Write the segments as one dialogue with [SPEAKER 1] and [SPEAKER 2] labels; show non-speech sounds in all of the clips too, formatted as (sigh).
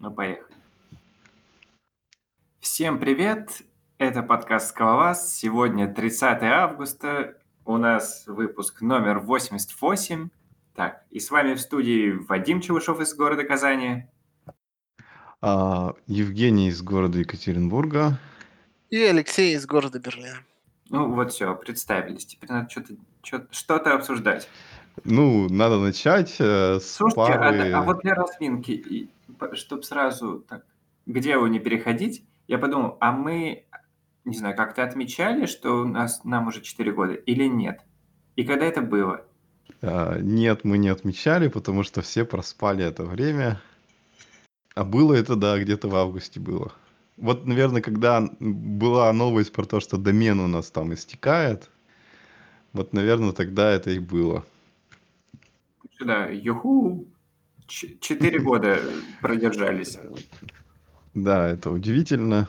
[SPEAKER 1] Ну, поехали. Всем привет! Это подкаст «Скалолаз». Сегодня 30 августа. У нас выпуск номер 88. Так, и с вами в студии Вадим Чевышов из города Казани.
[SPEAKER 2] А, Евгений из города Екатеринбурга.
[SPEAKER 3] И Алексей из города Берлина.
[SPEAKER 1] Ну вот все, представились. Теперь надо что-то что-то обсуждать.
[SPEAKER 2] Ну, надо начать э, с
[SPEAKER 1] Слушайте, а
[SPEAKER 2] пары...
[SPEAKER 1] а, а вот для разминки, чтобы сразу так к делу не переходить, я подумал, а мы, не знаю, как-то отмечали, что у нас нам уже 4 года или нет? И когда это было?
[SPEAKER 2] А, нет, мы не отмечали, потому что все проспали это время. А было это, да, где-то в августе было. Вот, наверное, когда была новость про то, что домен у нас там истекает, вот, наверное, тогда это и было.
[SPEAKER 1] Сюда, юху, четыре года продержались.
[SPEAKER 2] Да, это удивительно.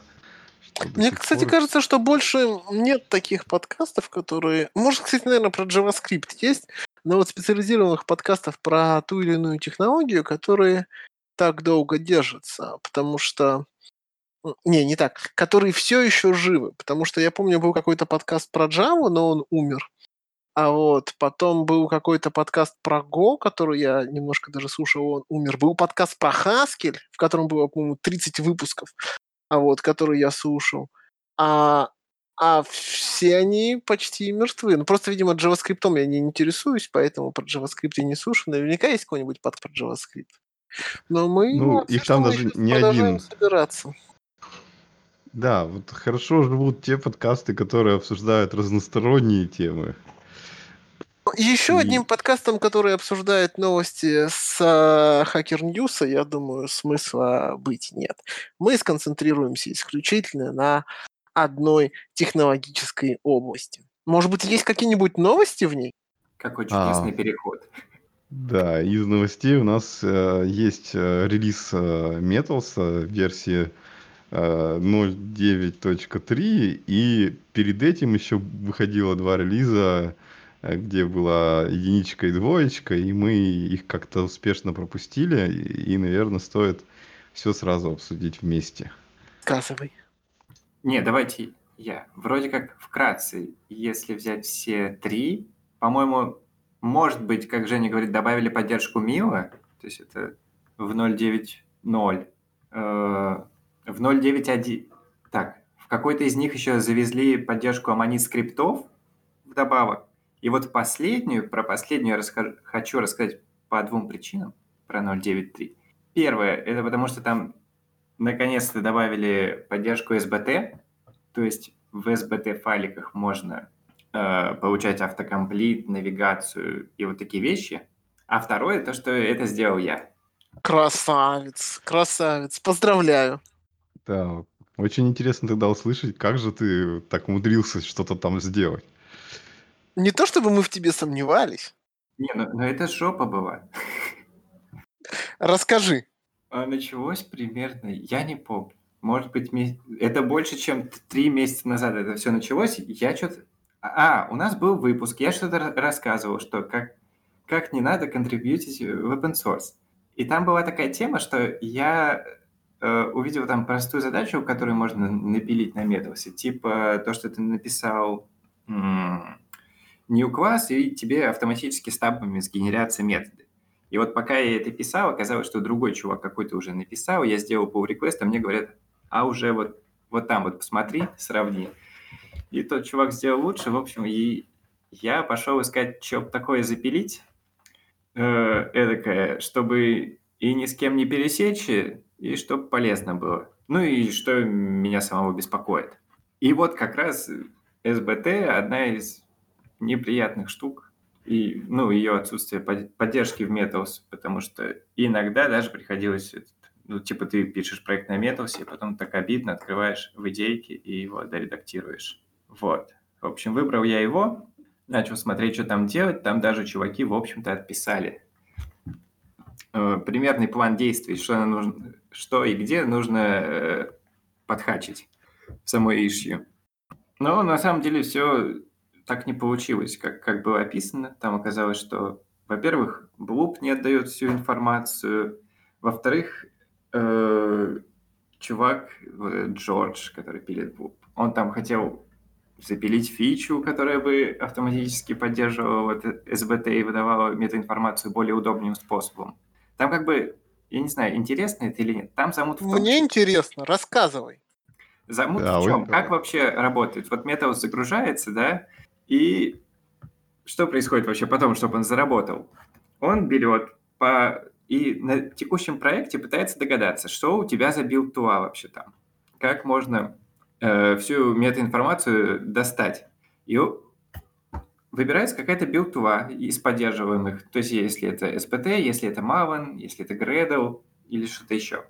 [SPEAKER 3] Мне, кстати, пор... кажется, что больше нет таких подкастов, которые... Может, кстати, наверное, про JavaScript есть, но вот специализированных подкастов про ту или иную технологию, которые так долго держатся, потому что не, не так, которые все еще живы, потому что я помню, был какой-то подкаст про Java, но он умер. А вот потом был какой-то подкаст про Go, который я немножко даже слушал, он умер. Был подкаст про Haskell, в котором было, по-моему, 30 выпусков, а вот, который я слушал. А, а все они почти мертвы. Ну, просто, видимо, JavaScript я не интересуюсь, поэтому про JavaScript я не слушаю. Наверняка есть какой-нибудь подкаст про JavaScript. Но мы...
[SPEAKER 2] Ну, их там даже не один.
[SPEAKER 3] собираться.
[SPEAKER 2] Да, вот хорошо живут те подкасты, которые обсуждают разносторонние темы.
[SPEAKER 3] Еще и... одним подкастом, который обсуждает новости с э, Hacker News, я думаю, смысла быть нет. Мы сконцентрируемся исключительно на одной технологической области. Может быть, есть какие-нибудь новости в ней?
[SPEAKER 1] Какой чудесный а, переход.
[SPEAKER 2] Да, из новостей у нас э, есть э, релиз э, Metals э, версии 0.9.3, и перед этим еще выходило два релиза, где была единичка и двоечка, и мы их как-то успешно пропустили, и, наверное, стоит все сразу обсудить вместе.
[SPEAKER 3] Сказывай.
[SPEAKER 1] Не, давайте я. Вроде как вкратце, если взять все три, по-моему, может быть, как Женя говорит, добавили поддержку Мила, то есть это в 0.9.0. В 0.9.1... Так, в какой-то из них еще завезли поддержку Аманит скриптов вдобавок. И вот последнюю, про последнюю я расскажу, хочу рассказать по двум причинам про 0.9.3. Первое, это потому что там наконец-то добавили поддержку SBT, то есть в SBT файликах можно э, получать автокомплит, навигацию и вот такие вещи. А второе, то, что это сделал я.
[SPEAKER 3] Красавец, красавец, поздравляю.
[SPEAKER 2] Да, очень интересно тогда услышать, как же ты так умудрился что-то там сделать.
[SPEAKER 3] Не то чтобы мы в тебе сомневались.
[SPEAKER 1] Не, ну, но это жопа была.
[SPEAKER 3] Расскажи.
[SPEAKER 1] А началось примерно, я не помню. Может быть, это больше, чем три месяца назад это все началось. Я что-то... А, у нас был выпуск, я что-то рассказывал, что как, как не надо контрибьютить в open source. И там была такая тема, что я Э, увидел там простую задачу, которую можно напилить на метосе, типа то, что ты написал new класс, и тебе автоматически стабами сгенерятся методы. И вот пока я это писал, оказалось, что другой чувак какой-то уже написал, я сделал pull request, а мне говорят, а уже вот, вот там вот посмотри, сравни. И тот чувак сделал лучше, в общем, и я пошел искать, что такое запилить, э, эдакое, чтобы и ни с кем не пересечь, и чтобы полезно было. Ну и что меня самого беспокоит. И вот как раз СБТ одна из неприятных штук, и, ну, ее отсутствие поддержки в Metals, потому что иногда даже приходилось, ну, типа ты пишешь проект на Metals, и потом так обидно открываешь в идейке и его доредактируешь. Вот. В общем, выбрал я его, начал смотреть, что там делать, там даже чуваки, в общем-то, отписали э, примерный план действий, что, нужно, что и где нужно э, подхачить в самой ишью. Но на самом деле все так не получилось, как, как было описано. Там оказалось, что, во-первых, Блуп не отдает всю информацию, во-вторых, э, чувак, Джордж, который пилит Bloop, он там хотел запилить фичу, которая бы автоматически поддерживала вот SBT и выдавала метаинформацию более удобным способом. Там как бы, я не знаю, интересно это или нет. Там замут в
[SPEAKER 3] том, Мне интересно, рассказывай.
[SPEAKER 1] Замут да, в чем? Как вообще работает? Вот Metals загружается, да, и что происходит вообще потом, чтобы он заработал? Он берет по... и на текущем проекте пытается догадаться, что у тебя за build tool вообще там. Как можно э, всю метаинформацию достать. И выбирается какая-то build tool из поддерживаемых. То есть если это SBT, если это Maven, если это Gradle или что-то еще.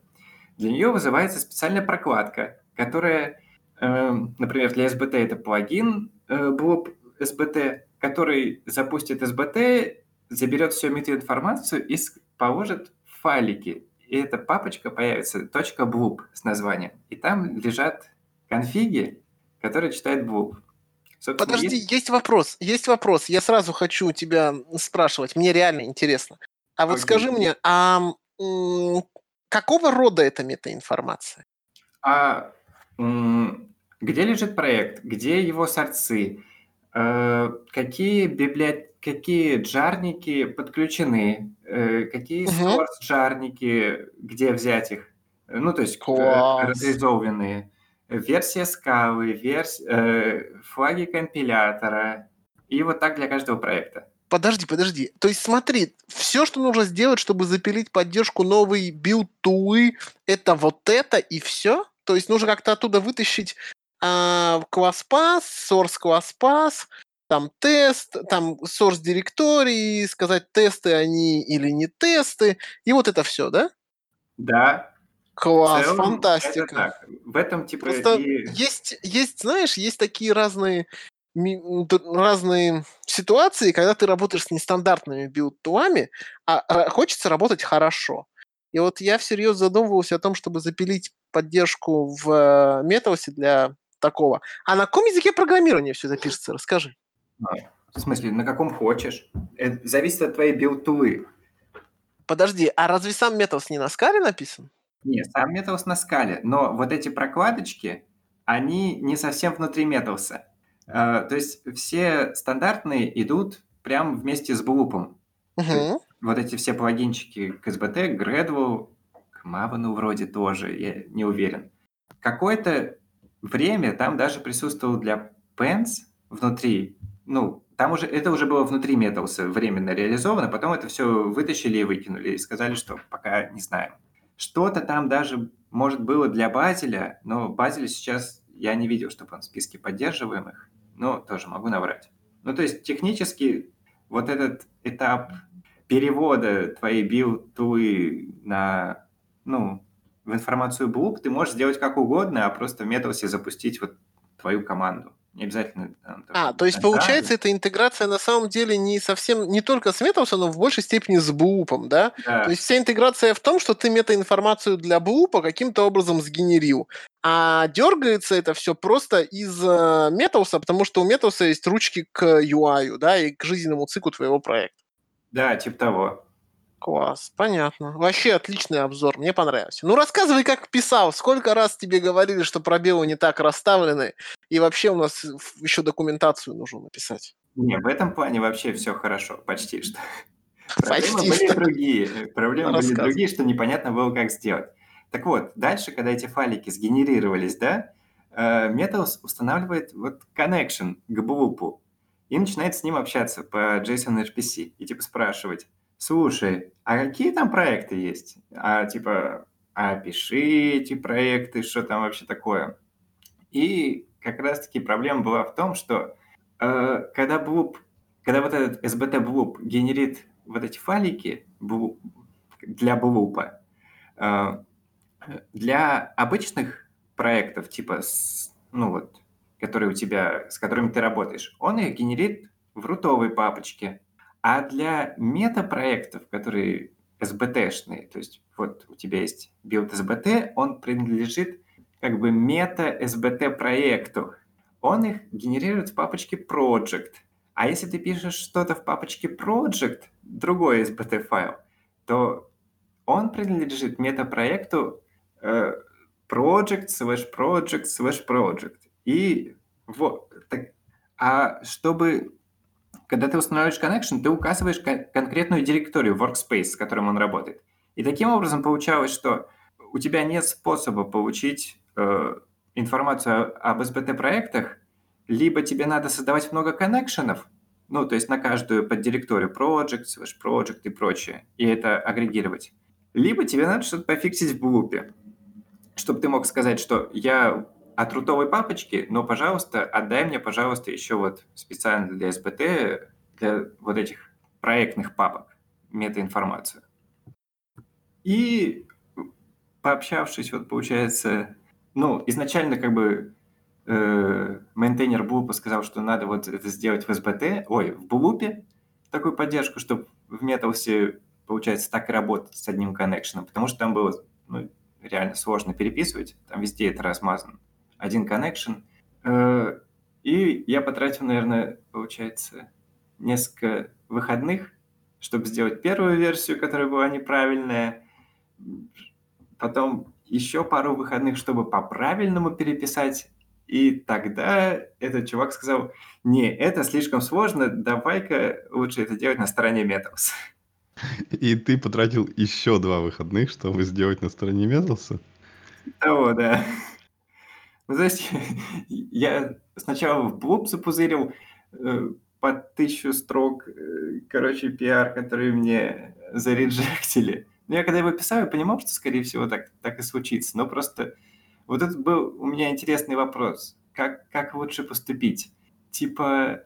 [SPEAKER 1] Для нее вызывается специальная прокладка, которая, э, например, для SBT это плагин э, Bloop SBT, который запустит SBT, заберет всю метаинформацию и положит в файлики. И эта папочка появится .bloop с названием. И там лежат конфиги, которые читает.
[SPEAKER 3] Собственно, Подожди, есть... есть вопрос, есть вопрос. Я сразу хочу тебя спрашивать, мне реально интересно. А вот скажи мне, а какого рода эта метаинформация?
[SPEAKER 1] А где лежит проект, где его сорцы, э, какие библиотеки, какие джарники подключены, э, какие угу. джарники, где взять их, ну то есть э, Класс. версия скалы, верс... флаги компилятора, и вот так для каждого проекта.
[SPEAKER 3] Подожди, подожди. То есть смотри, все, что нужно сделать, чтобы запилить поддержку новой build tool ы, это вот это и все? То есть нужно как-то оттуда вытащить а, classpath, source classpath, там тест, там source директории, сказать, тесты они или не тесты, и вот это все, да?
[SPEAKER 1] Да.
[SPEAKER 3] Класс, целом, фантастика.
[SPEAKER 1] Это так. В этом типа
[SPEAKER 3] Просто и... есть, есть, знаешь, есть такие разные разные ситуации, когда ты работаешь с нестандартными build tool ами, а хочется работать хорошо. И вот я всерьез задумывался о том, чтобы запилить поддержку в Metals е для такого. А на каком языке программирования все это пишется? Расскажи.
[SPEAKER 1] А, в смысле, на каком хочешь. Это зависит от твоей build tool ы.
[SPEAKER 3] Подожди, а разве сам Metals не на скале написан?
[SPEAKER 1] Нет, сам Metals на скале, но вот эти прокладочки, они не совсем внутри Metals а. Э, то есть все стандартные идут прямо вместе с Bloop ом.
[SPEAKER 3] Угу
[SPEAKER 1] вот эти все плагинчики к SBT, к Gradle, к Maven вроде тоже, я не уверен. Какое-то время там даже присутствовал для Pants внутри, ну, там уже, это уже было внутри Metals временно реализовано, потом это все вытащили и выкинули, и сказали, что пока не знаем. Что-то там даже, может, было для Bazel я, но Bazel я сейчас я не видел, чтобы он в списке поддерживаемых, но тоже могу наврать. Ну, то есть технически вот этот этап перевода твоей build tool ы на, ну, в информацию Bloop ты можешь сделать как угодно, а просто в Металсе запустить вот твою команду. Не обязательно...
[SPEAKER 3] Там, а, то есть, получается, эта интеграция на самом деле не совсем, не только с Metals, но в большей степени с Bloop, да? да? То есть вся интеграция в том, что ты метаинформацию для Bloop каким-то образом сгенерил. А дергается это все просто из Metals, э, потому что у Metals есть ручки к UI, да, и к жизненному циклу твоего проекта.
[SPEAKER 1] Да, типа того.
[SPEAKER 3] Класс, понятно. Вообще отличный обзор, мне понравился. Ну, рассказывай, как писал. Сколько раз тебе говорили, что пробелы не так расставлены, и вообще у нас еще документацию нужно написать.
[SPEAKER 1] Не, в этом плане вообще все хорошо, почти что. (laughs) Проблемы почти были что. другие. Проблемы были другие, что непонятно было, как сделать. Так вот, дальше, когда эти файлики сгенерировались, да, э, Metals устанавливает вот connection к блупу и начинает с ним общаться по JSON RPC и типа спрашивать, слушай, а какие там проекты есть? А типа, а пиши эти проекты, что там вообще такое? И как раз-таки проблема была в том, что э, когда Bloop, когда вот этот SBT Bloop генерит вот эти файлики Bloop, для Bloop, э, для обычных проектов, типа, с, ну вот, которые у тебя, с которыми ты работаешь, он их генерит в рутовой папочке. А для метапроектов, которые SBT-шные, то есть вот у тебя есть build SBT, он принадлежит как бы мета-SBT проекту. Он их генерирует в папочке Project. А если ты пишешь что-то в папочке Project, другой SBT файл, то он принадлежит метапроекту э, project slash project slash project. И вот, так, а чтобы, когда ты устанавливаешь connection, ты указываешь кон- конкретную директорию workspace, с которым он работает. И таким образом получалось, что у тебя нет способа получить э, информацию об SBT-проектах, либо тебе надо создавать много коннекшенов, ну, то есть на каждую поддиректорию project, slash project и прочее, и это агрегировать. Либо тебе надо что-то пофиксить в блупе, чтобы ты мог сказать, что я от рутовой папочки, но, пожалуйста, отдай мне, пожалуйста, еще вот специально для SBT, для вот этих проектных папок метаинформацию. И пообщавшись, вот получается, ну, изначально как бы э, мейнтейнер Блупа сказал, что надо вот это сделать в SBT, ой, в Блупе такую поддержку, чтобы в Металсе, получается, так и работать с одним коннекшеном, потому что там было ну, реально сложно переписывать, там везде это размазано. Один коннекшн. Э, и я потратил, наверное, получается, несколько выходных, чтобы сделать первую версию, которая была неправильная, потом еще пару выходных, чтобы по-правильному переписать. И тогда этот чувак сказал, не, это слишком сложно, давай-ка лучше это делать на стороне Metals. (laughs)
[SPEAKER 2] И ты потратил еще два выходных, чтобы сделать на стороне Metals?
[SPEAKER 1] Того, да. Ну, то есть (laughs) я сначала в блоб запузырил э, по тысячу строк, э, короче, пиар, который мне зареджектили. Но я когда его писал, я понимал, что, скорее всего, так, так и случится. Но просто вот это был у меня интересный вопрос. Как, как лучше поступить? Типа,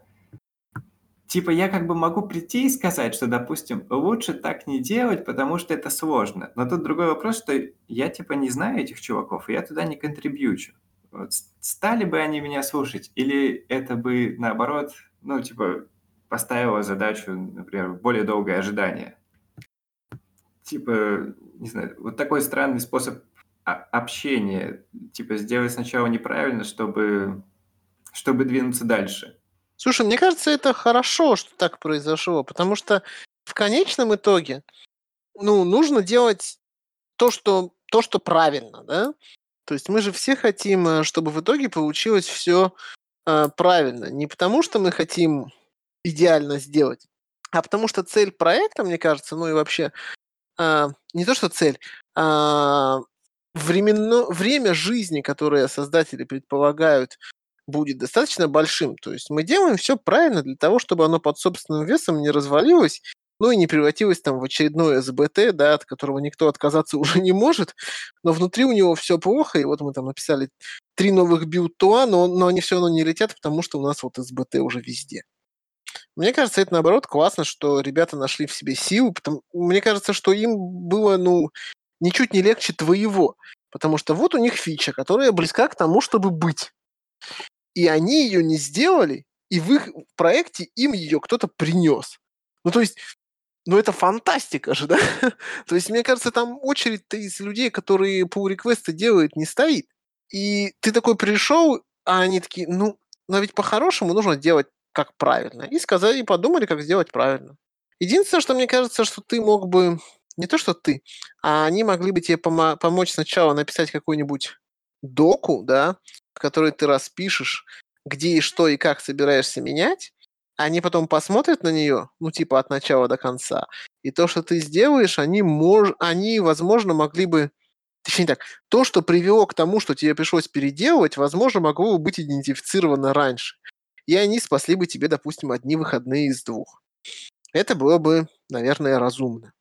[SPEAKER 1] типа я как бы могу прийти и сказать, что, допустим, лучше так не делать, потому что это сложно. Но тут другой вопрос, что я типа не знаю этих чуваков, и я туда не контрибьючу. Вот стали бы они меня слушать, или это бы наоборот, ну, типа, поставило задачу, например, более долгое ожидание типа, не знаю, вот такой странный способ общения, типа сделать сначала неправильно, чтобы, чтобы двинуться дальше.
[SPEAKER 3] Слушай, мне кажется, это хорошо, что так произошло, потому что в конечном итоге, ну, нужно делать то, что, то, что правильно, да? То есть мы же все хотим, э, чтобы в итоге получилось все э, правильно. Не потому, что мы хотим идеально сделать, а потому что цель проекта, мне кажется, ну и вообще а, не то что цель, а временно, время жизни, которое создатели предполагают, будет достаточно большим. То есть мы делаем все правильно для того, чтобы оно под собственным весом не развалилось, ну и не превратилось там в очередное SBT, да, от которого никто отказаться (laughs) уже не может, но внутри у него все плохо, и вот мы там написали три новых build tool а, но, но они все равно не летят, потому что у нас вот SBT уже везде. Мне кажется, это наоборот классно, что ребята нашли в себе силу. Потому... Мне кажется, что им было, ну, ничуть не легче твоего. Потому что вот у них фича, которая близка к тому, чтобы быть. И они ее не сделали, и в их проекте им ее кто-то принес. Ну, то есть, ну, это фантастика же, да? (laughs) то есть, мне кажется, там очередь-то из людей, которые pull реквесты делают, не стоит. И ты такой пришел, а они такие, ну, но ведь по-хорошему нужно делать как правильно, и сказали, и подумали, как сделать правильно. Единственное, что мне кажется, что ты мог бы, не то что ты, а они могли бы тебе помо- помочь сначала написать какую-нибудь доку, да, в которой ты распишешь, где и что и как собираешься менять, они потом посмотрят на нее, ну, типа от начала до конца, и то, что ты сделаешь, они, мож... они возможно, могли бы Точнее так, то, что привело к тому, что тебе пришлось переделывать, возможно, могло бы быть идентифицировано раньше и они спасли бы тебе, допустим, одни выходные из двух. Это было бы, наверное, разумно.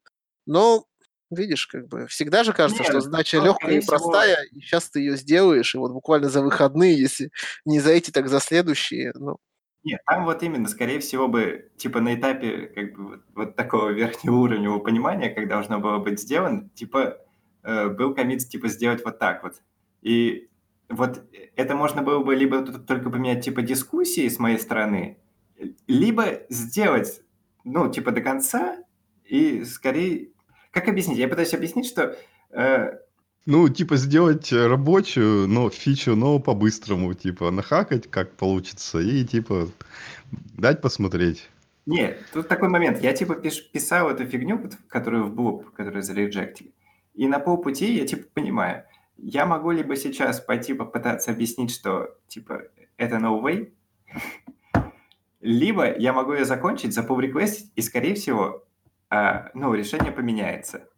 [SPEAKER 3] Но, видишь, как бы всегда же кажется, Нет, что задача легкая и простая, и сейчас ты ее сделаешь, и вот буквально за выходные, если не за эти, так за следующие, ну,
[SPEAKER 1] нет, там вот именно, скорее всего бы, типа на этапе как бы вот, вот такого (laughs) верхнего уровня понимания, как должно было быть сделано, типа э, был комит, типа сделать вот так вот. И вот это можно было бы либо только поменять типа дискуссии с моей стороны, либо сделать, ну, типа до конца и скорее... Как объяснить? Я пытаюсь объяснить, что... Э...
[SPEAKER 2] Ну, типа сделать рабочую, но фичу, но по-быстрому, типа нахакать, как получится, и типа дать посмотреть.
[SPEAKER 1] Нет, тут такой момент. Я типа писал эту фигню, которую в Blue, которую зарежектили. И на полпути я типа понимаю, я могу либо сейчас пойти попытаться объяснить, что типа это way, либо я могу ее закончить, за pull request, и, скорее всего, э, ну, решение поменяется.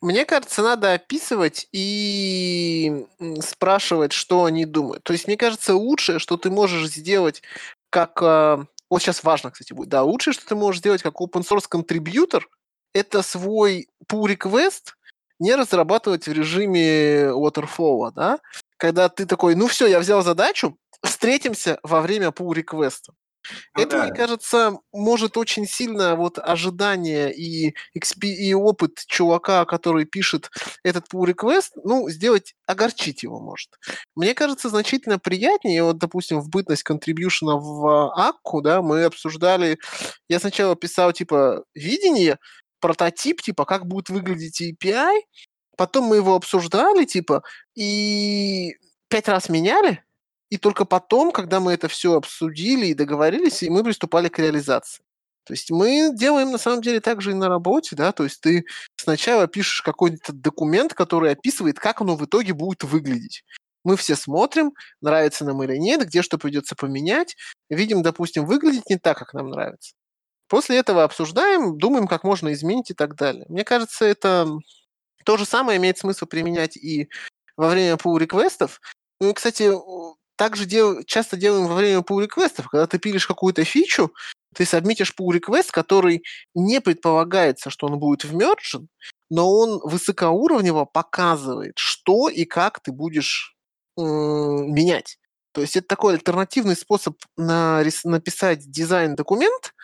[SPEAKER 3] Мне кажется, надо описывать и спрашивать, что они думают. То есть, мне кажется, лучшее, что ты можешь сделать как... Э, вот сейчас важно, кстати, будет. Да, лучшее, что ты можешь сделать как open source контрибьютор, это свой pull request не разрабатывать в режиме waterfall, да? Когда ты такой, ну все, я взял задачу, встретимся во время pull request. Ну, это, да. мне кажется, может очень сильно вот ожидание и, XP, и опыт чувака, который пишет этот pull request, ну, сделать, огорчить его может. Мне кажется, значительно приятнее, вот, допустим, в бытность контрибьюшена в Акку, да, мы обсуждали, я сначала писал, типа, видение, прототип, типа, как будет выглядеть API, потом мы его обсуждали, типа, и пять раз меняли, и только потом, когда мы это все обсудили и договорились, и мы приступали к реализации. То есть мы делаем на самом деле так же и на работе, да, то есть ты сначала пишешь какой-то документ, который описывает, как оно в итоге будет выглядеть. Мы все смотрим, нравится нам или нет, где что придется поменять, видим, допустим, выглядит не так, как нам нравится. После этого обсуждаем, думаем, как можно изменить и так далее. Мне кажется, это то же самое имеет смысл применять и во время pull-реквестов. Ну и, кстати, также дел, часто делаем во время pull реквестов когда ты пилишь какую-то фичу, ты сабмитишь pull request, который не предполагается, что он будет вмержен, но он высокоуровнево показывает, что и как ты будешь э, менять. То есть это такой альтернативный способ на, написать дизайн-документ,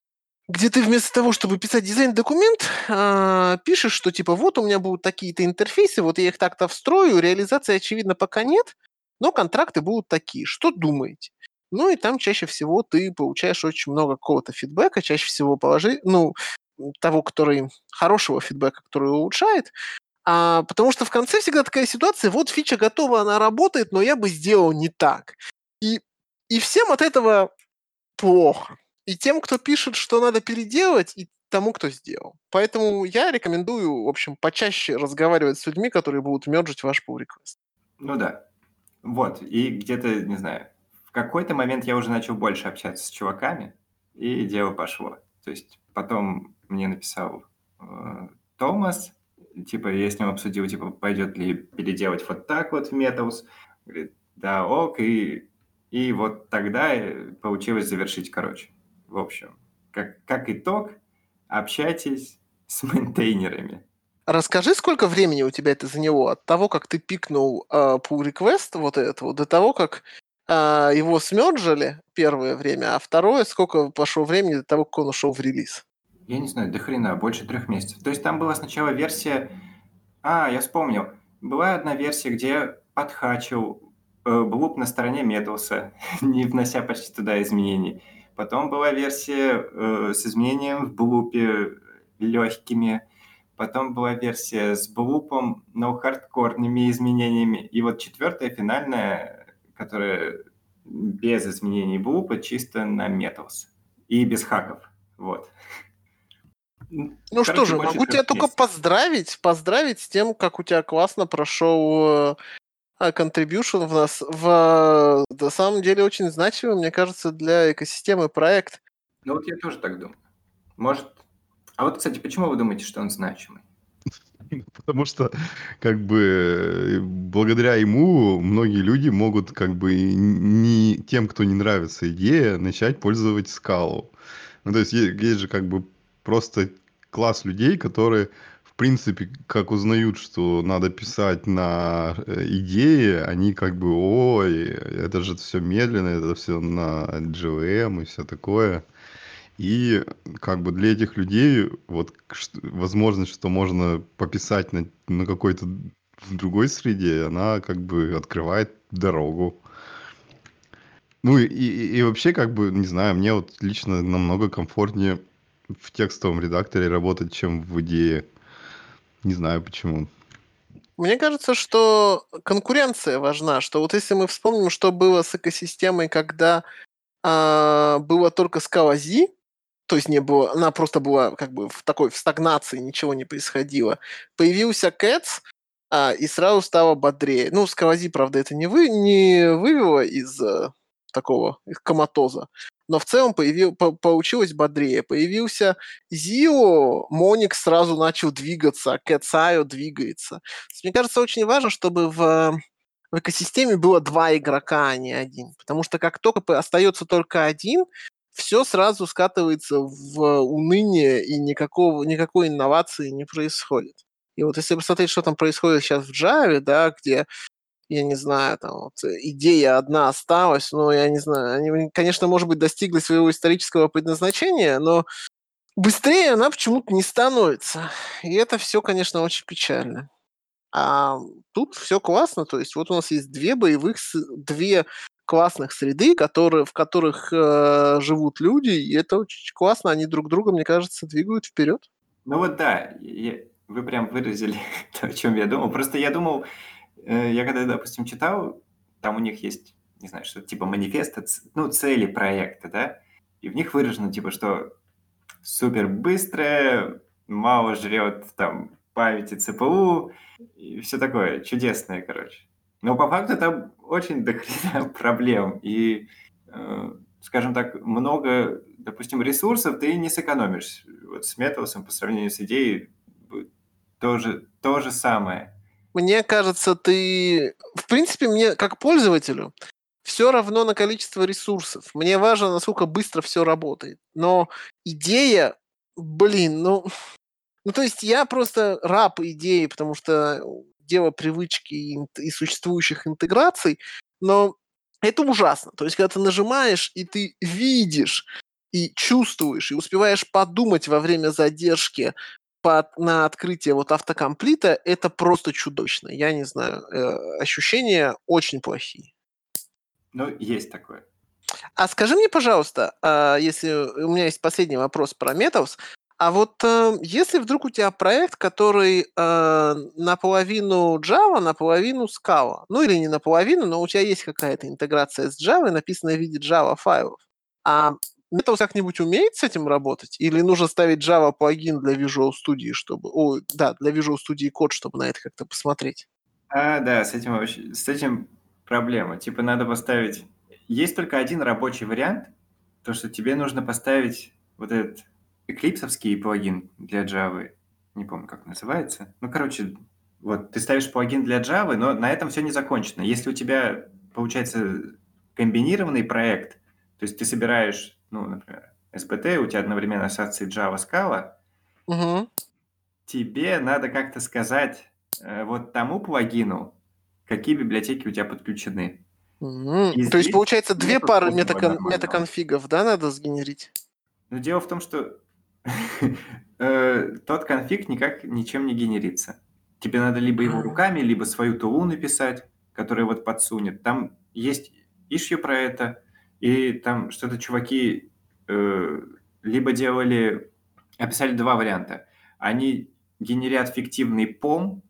[SPEAKER 3] где ты вместо того, чтобы писать дизайн-документ, э, пишешь, что типа вот у меня будут такие-то интерфейсы, вот я их так-то встрою, реализации, очевидно, пока нет, но контракты будут такие. Что думаете? Ну и там чаще всего ты получаешь очень много какого-то фидбэка, чаще всего положи, ну, того, который хорошего фидбэка, который улучшает, а, потому что в конце всегда такая ситуация, вот фича готова, она работает, но я бы сделал не так. И, и всем от этого плохо. И тем, кто пишет, что надо переделать, и тому, кто сделал. Поэтому я рекомендую, в общем, почаще разговаривать с людьми, которые будут мерджить ваш pull request.
[SPEAKER 1] Ну да, вот, и где-то, не знаю, в какой-то момент я уже начал больше общаться с чуваками, и дело пошло. То есть потом мне написал э, Томас, типа, я с ним обсудил, типа, пойдет ли переделать вот так вот в Metals. Говорит, да, ок, и, и вот тогда получилось завершить, короче. В общем, как, как итог, общайтесь с мейнтейнерами.
[SPEAKER 3] Расскажи, сколько времени у тебя это заняло от того, как ты пикнул э, pull request вот этого, до того, как э, его смерджили первое время, а второе, сколько пошло времени до того, как он ушел в релиз?
[SPEAKER 1] Я не знаю, до хрена, больше трех месяцев. То есть там была сначала версия... А, я вспомнил. Была одна версия, где подхачил э, блуп на стороне Металса, (laughs) не внося почти туда изменений. Потом была версия э, с изменением в блупе легкими потом была версия с блупом, но хардкорными изменениями. И вот четвертая, финальная, которая без изменений блупа, чисто на Metals. И без хаков. Вот.
[SPEAKER 3] Ну Короче, что же, могу тебя есть. только поздравить, поздравить с тем, как у тебя классно прошел э, contribution в нас. В, на самом деле очень значимый, мне кажется, для экосистемы проект.
[SPEAKER 1] Ну вот я тоже так думаю. Может, а вот, кстати, почему вы думаете, что он значимый? (laughs)
[SPEAKER 2] Потому что, как бы, благодаря ему многие люди могут, как бы, не тем, кто не нравится идея, начать пользоваться скалу. Ну, то есть, есть, есть же, как бы, просто класс людей, которые, в принципе, как узнают, что надо писать на э, идее, они как бы, ой, это же все медленно, это все на GVM и все такое. И как бы для этих людей вот возможность, что можно пописать на, на какой-то другой среде, она как бы открывает дорогу. Ну и, и, вообще, как бы, не знаю, мне вот лично намного комфортнее в текстовом редакторе работать, чем в идее. Не знаю почему.
[SPEAKER 3] Мне кажется, что конкуренция важна, что вот если мы вспомним, что было с экосистемой, когда а, было только скалази, то есть не было, она просто была как бы в такой в стагнации, ничего не происходило. Появился Cats, а, и сразу стало бодрее. Ну, Сквози, правда, это не, вы, не вывело из э, такого из коматоза, но в целом появил, по, получилось бодрее. Появился Зио, Моник сразу начал двигаться, а Кэцайо двигается. Мне кажется, очень важно, чтобы в в экосистеме было два игрока, а не один. Потому что как только остается только один, все сразу скатывается в уныние, и никакого, никакой инновации не происходит. И вот если посмотреть, что там происходит сейчас в Java, да, где, я не знаю, там вот идея одна осталась, но я не знаю, они, конечно, может быть, достигли своего исторического предназначения, но быстрее она почему-то не становится. И это все, конечно, очень печально. А тут все классно, то есть вот у нас есть две боевых, две классных среды, которые, в которых э, живут люди, и это очень классно, они друг друга, мне кажется, двигают вперед.
[SPEAKER 1] Ну вот да, я, вы прям выразили (laughs) то, о чем я думал. Просто я думал, э, я когда, допустим, читал, там у них есть, не знаю, что типа манифеста, ну, цели проекта, да, и в них выражено, типа, что супер быстрое, мало жрет там памяти ЦПУ и все такое чудесное, короче. Но по факту там очень дохрена (laughs) проблем. И, э, скажем так, много, допустим, ресурсов ты не сэкономишь. Вот с Металсом по сравнению с идеей тоже то же самое.
[SPEAKER 3] Мне кажется, ты... В принципе, мне, как пользователю, все равно на количество ресурсов. Мне важно, насколько быстро все работает. Но идея, блин, ну... (laughs) Ну, то есть я просто раб идеи, потому что дело привычки и, и существующих интеграций, но это ужасно. То есть, когда ты нажимаешь, и ты видишь, и чувствуешь, и успеваешь подумать во время задержки, под, на открытие вот автокомплита, это просто чудовищно. Я не знаю, э, ощущения очень плохие.
[SPEAKER 1] Ну, есть такое.
[SPEAKER 3] А скажи мне, пожалуйста, э, если у меня есть последний вопрос про Metals, а вот э, если вдруг у тебя проект, который э, наполовину Java, наполовину Scala, ну или не наполовину, но у тебя есть какая-то интеграция с Java, написанная в виде Java файлов, а Metal как-нибудь умеет с этим работать? Или нужно ставить Java плагин для Visual Studio, чтобы... О, да, для Visual Studio код, чтобы на это как-то посмотреть?
[SPEAKER 1] А, да, с этим, вообще, с этим проблема. Типа надо поставить... Есть только один рабочий вариант, то, что тебе нужно поставить вот этот эклипсовский плагин для Java. Не помню, как называется. Ну, короче, вот ты ставишь плагин для Java, но на этом все не закончено. Если у тебя получается комбинированный проект, то есть ты собираешь ну, например, SBT, у тебя одновременно ассоциации Java Scala,
[SPEAKER 3] угу.
[SPEAKER 1] тебе надо как-то сказать э, вот тому плагину, какие библиотеки у тебя подключены.
[SPEAKER 3] Mm-hmm. То есть, получается, две пары метакон- метаконфигов, да, надо сгенерить?
[SPEAKER 1] Но дело в том, что тот конфиг никак ничем не генерится. Тебе надо либо его руками, либо свою тулу написать, которая вот подсунет. Там есть issue про это, и там что-то чуваки э, либо делали, описали два варианта. Они генерят фиктивный пом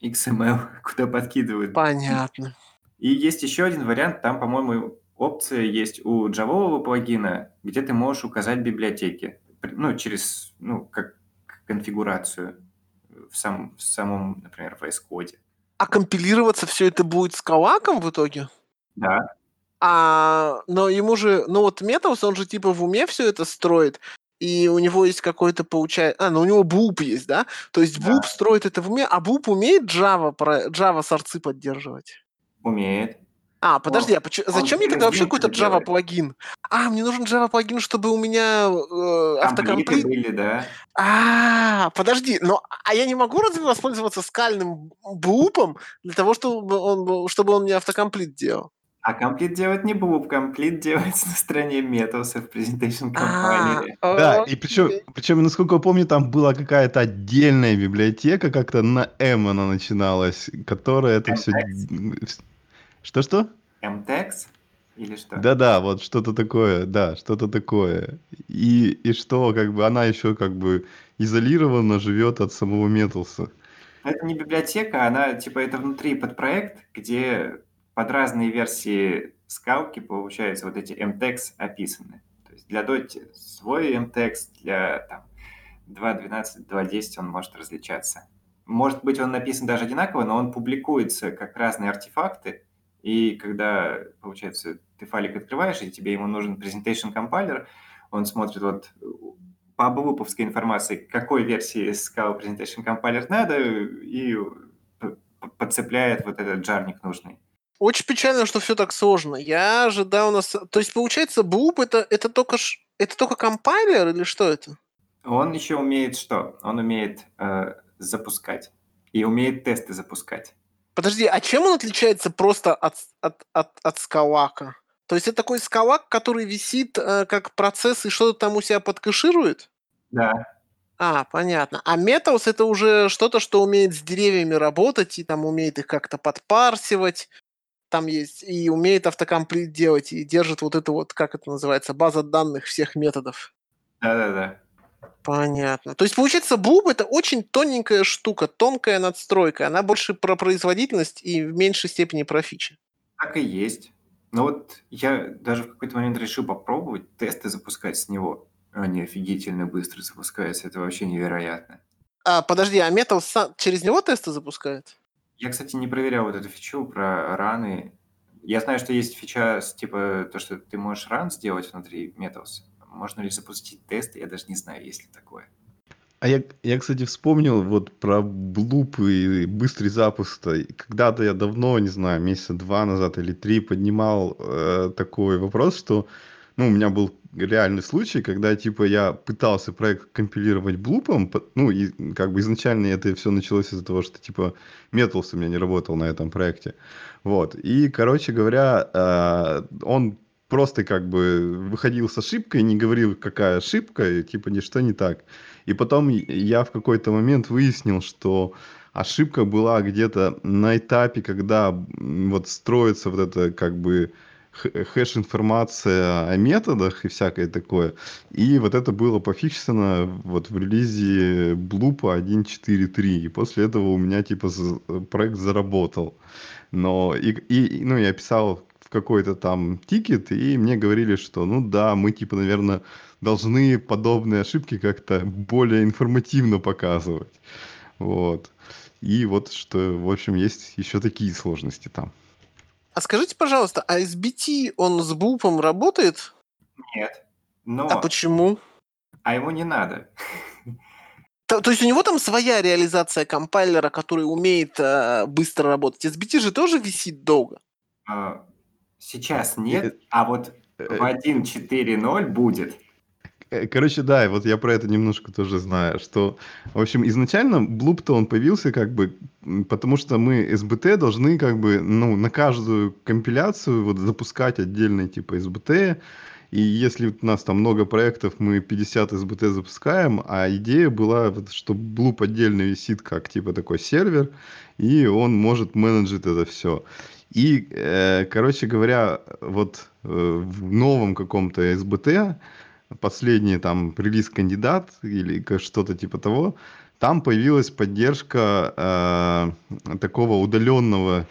[SPEAKER 1] XML, (laughs) куда подкидывают.
[SPEAKER 3] Понятно.
[SPEAKER 1] И есть еще один вариант, там, по-моему, опция есть у джавового плагина, где ты можешь указать библиотеки, ну, через, ну, как конфигурацию в, сам, в самом, например, VS Code.
[SPEAKER 3] А компилироваться все это будет с калаком в итоге?
[SPEAKER 1] Да,
[SPEAKER 3] а, но ему же, ну вот Метаус, он же типа в уме все это строит, и у него есть какой-то получается... А, ну у него Буп есть, да? То есть Буп да. строит это в уме, а Буп умеет Java, про... Java сорцы поддерживать?
[SPEAKER 1] Умеет.
[SPEAKER 3] А, подожди, он, а поч... зачем мне тогда вообще какой-то Java плагин? А, мне нужен Java плагин, чтобы у меня э, автокомплит...
[SPEAKER 1] были, да.
[SPEAKER 3] А, подожди, но а я не могу разве воспользоваться скальным бупом для того, чтобы он, чтобы он мне автокомплит делал?
[SPEAKER 1] А комплит делать не Буб, комплит делается (laughs) на стороне Метауса в Presentation Compiler.
[SPEAKER 2] А, да, и причем, причем, насколько я помню, там была какая-то отдельная библиотека, как-то на M она начиналась, которая это все... Что-что?
[SPEAKER 1] MTEX? Или что?
[SPEAKER 2] Да-да, вот что-то такое, да, что-то такое. И, и что, как бы, она еще как бы изолированно живет от самого Металса.
[SPEAKER 1] Это не библиотека, она, типа, это внутри подпроект, где под разные версии скалки, получается, вот эти MTEX описаны. То есть для Dot свой mText, для там, 2.12, 2.10 он может различаться. Может быть, он написан даже одинаково, но он публикуется как разные артефакты, и когда, получается, ты файлик открываешь, и тебе ему нужен presentation компайлер, он смотрит вот по облуповской информации, какой версии Scala Presentation Compiler надо, и подцепляет вот этот джарник нужный.
[SPEAKER 3] Очень печально, что все так сложно. Я ожидал у нас... То есть, получается, Блуп это, это, только, это только компайлер или что это?
[SPEAKER 1] Он еще умеет что? Он умеет э, запускать и умеет тесты запускать.
[SPEAKER 3] Подожди, а чем он отличается просто от, от, от, от скалака? То есть это такой скалак, который висит э, как процесс и что-то там у себя подкэширует?
[SPEAKER 1] Да.
[SPEAKER 3] А, понятно. А Metals это уже что-то, что умеет с деревьями работать и там умеет их как-то подпарсивать. Там есть и умеет автокомплит делать и держит вот это вот, как это называется, база данных всех методов.
[SPEAKER 1] Да-да-да.
[SPEAKER 3] Понятно. То есть, получается, Boob это очень тоненькая штука, тонкая надстройка. Она больше про производительность и в меньшей степени про фичи.
[SPEAKER 1] Так и есть. Но вот я даже в какой-то момент решил попробовать тесты запускать с него. Они офигительно быстро запускаются. Это вообще невероятно.
[SPEAKER 3] А, подожди, а Metal сам через него тесты запускает?
[SPEAKER 1] Я, кстати, не проверял вот эту фичу про раны. Я знаю, что есть фича типа то, что ты можешь ран сделать внутри Metals. Можно ли запустить тест? Я даже не знаю, есть ли такое.
[SPEAKER 2] А я, я, кстати, вспомнил вот про блуп и быстрый запуск. Когда-то я давно, не знаю, месяца два назад или три поднимал э, такой вопрос, что ну, у меня был реальный случай, когда, типа, я пытался проект компилировать блупом, ну, и как бы изначально это все началось из-за того, что, типа, Metals у меня не работал на этом проекте. Вот. И, короче говоря, э, он просто как бы выходил с ошибкой, не говорил, какая ошибка, и, типа, ничто не так. И потом я в какой-то момент выяснил, что ошибка была где-то на этапе, когда вот строится вот это как бы хэш-информация о методах и всякое такое. И вот это было пофиксено вот в релизе Блупа 1.4.3. И после этого у меня типа проект заработал. Но и, и ну, я писал какой-то там тикет, и мне говорили, что ну да, мы типа, наверное, должны подобные ошибки как-то более информативно показывать. Вот. И вот что, в общем, есть еще такие сложности там.
[SPEAKER 3] А скажите, пожалуйста, а SBT, он с бупом работает?
[SPEAKER 1] Нет. Но...
[SPEAKER 3] А почему?
[SPEAKER 1] А ему не надо.
[SPEAKER 3] То, то есть у него там своя реализация компайлера, который умеет э, быстро работать. SBT же тоже висит долго.
[SPEAKER 1] А, сейчас нет, а вот в 1.4.0 будет.
[SPEAKER 2] Э, короче, да, вот я про это немножко тоже знаю, что, в общем, изначально Блуп-то он появился как бы, потому что мы SBT должны как бы, ну, на каждую компиляцию вот запускать отдельный типа SBT, и если у нас там много проектов, мы 50 SBT запускаем, а идея была, что Блуп отдельно висит как типа такой сервер, и он может менеджить это все. И, э, короче говоря, вот э, в новом каком-то SBT последний там релиз кандидат или что-то типа того, там появилась поддержка э, такого удаленного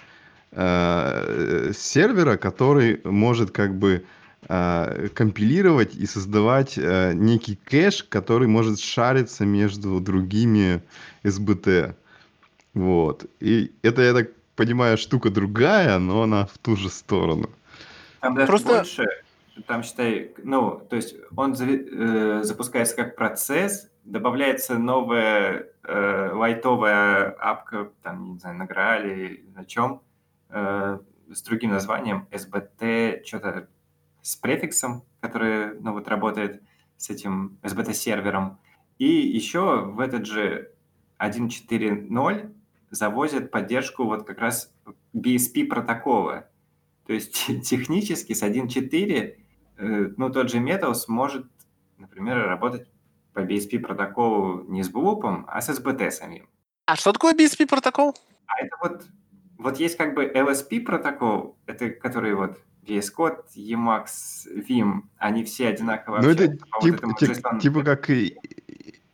[SPEAKER 2] э, сервера, который может как бы э, компилировать и создавать э, некий кэш, который может шариться между другими SBT. Вот. И это, я так понимаю, штука другая, но она в ту же сторону.
[SPEAKER 1] Там даже Просто... больше там, считай, ну, то есть он э, запускается как процесс, добавляется новая э, лайтовая апка, там, не знаю, на Граале, на чем, э, с другим названием, SBT, что-то с префиксом, который, ну, вот работает с этим SBT-сервером. И еще в этот же 1.4.0 завозят поддержку вот как раз BSP протокола. То есть (laughs) технически с 1.4 Э, ну, тот же Metals может, например, работать по BSP протоколу не с блупом, а с SBT самим.
[SPEAKER 3] А что такое BSP протокол?
[SPEAKER 1] А это вот, вот есть как бы LSP протокол, это который вот VS Code, Emacs, Vim, они все одинаково
[SPEAKER 2] Ну, это тип, вот тип, типа как и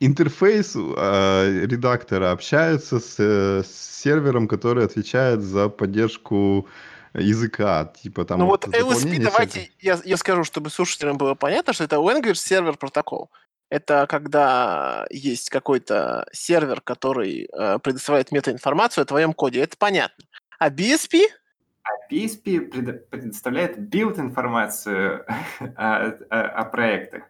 [SPEAKER 2] интерфейс э, редактора общается с, с сервером, который отвечает за поддержку языка, типа там...
[SPEAKER 3] Ну вот LSP, давайте я, я скажу, чтобы слушателям было понятно, что это Language Server Protocol. Это когда есть какой-то сервер, который э, предоставляет метаинформацию о твоем коде. Это понятно. А BSP?
[SPEAKER 1] А BSP пред- предоставляет билд-информацию (laughs) о, о, о проектах.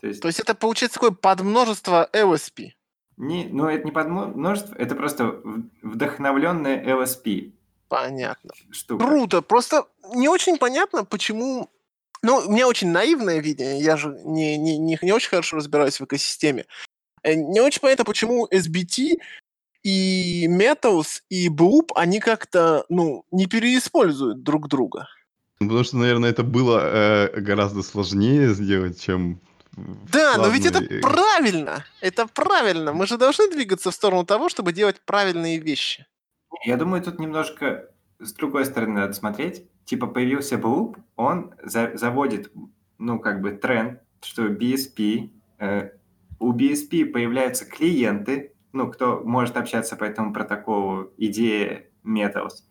[SPEAKER 3] То есть, То есть это получается такое подмножество LSP?
[SPEAKER 1] Не, ну, это не подмножество, это просто вдохновленное LSP.
[SPEAKER 3] Понятно. Штука. Круто. Просто не очень понятно, почему... Ну, у меня очень наивное видение, я же не, не, не, не очень хорошо разбираюсь в экосистеме. Э, не очень понятно, почему SBT и Metals и Bloop, они как-то, ну, не переиспользуют друг друга.
[SPEAKER 2] Ну, потому что, наверное, это было э, гораздо сложнее сделать, чем
[SPEAKER 3] да, но ведь это правильно. Это правильно. Мы же должны двигаться в сторону того, чтобы делать правильные вещи.
[SPEAKER 1] Я думаю, тут немножко с другой стороны надо смотреть. Типа появился Bloop, он за заводит, ну, как бы тренд, что BSP, э, у BSP появляются клиенты, ну, кто может общаться по этому протоколу, идея Metals.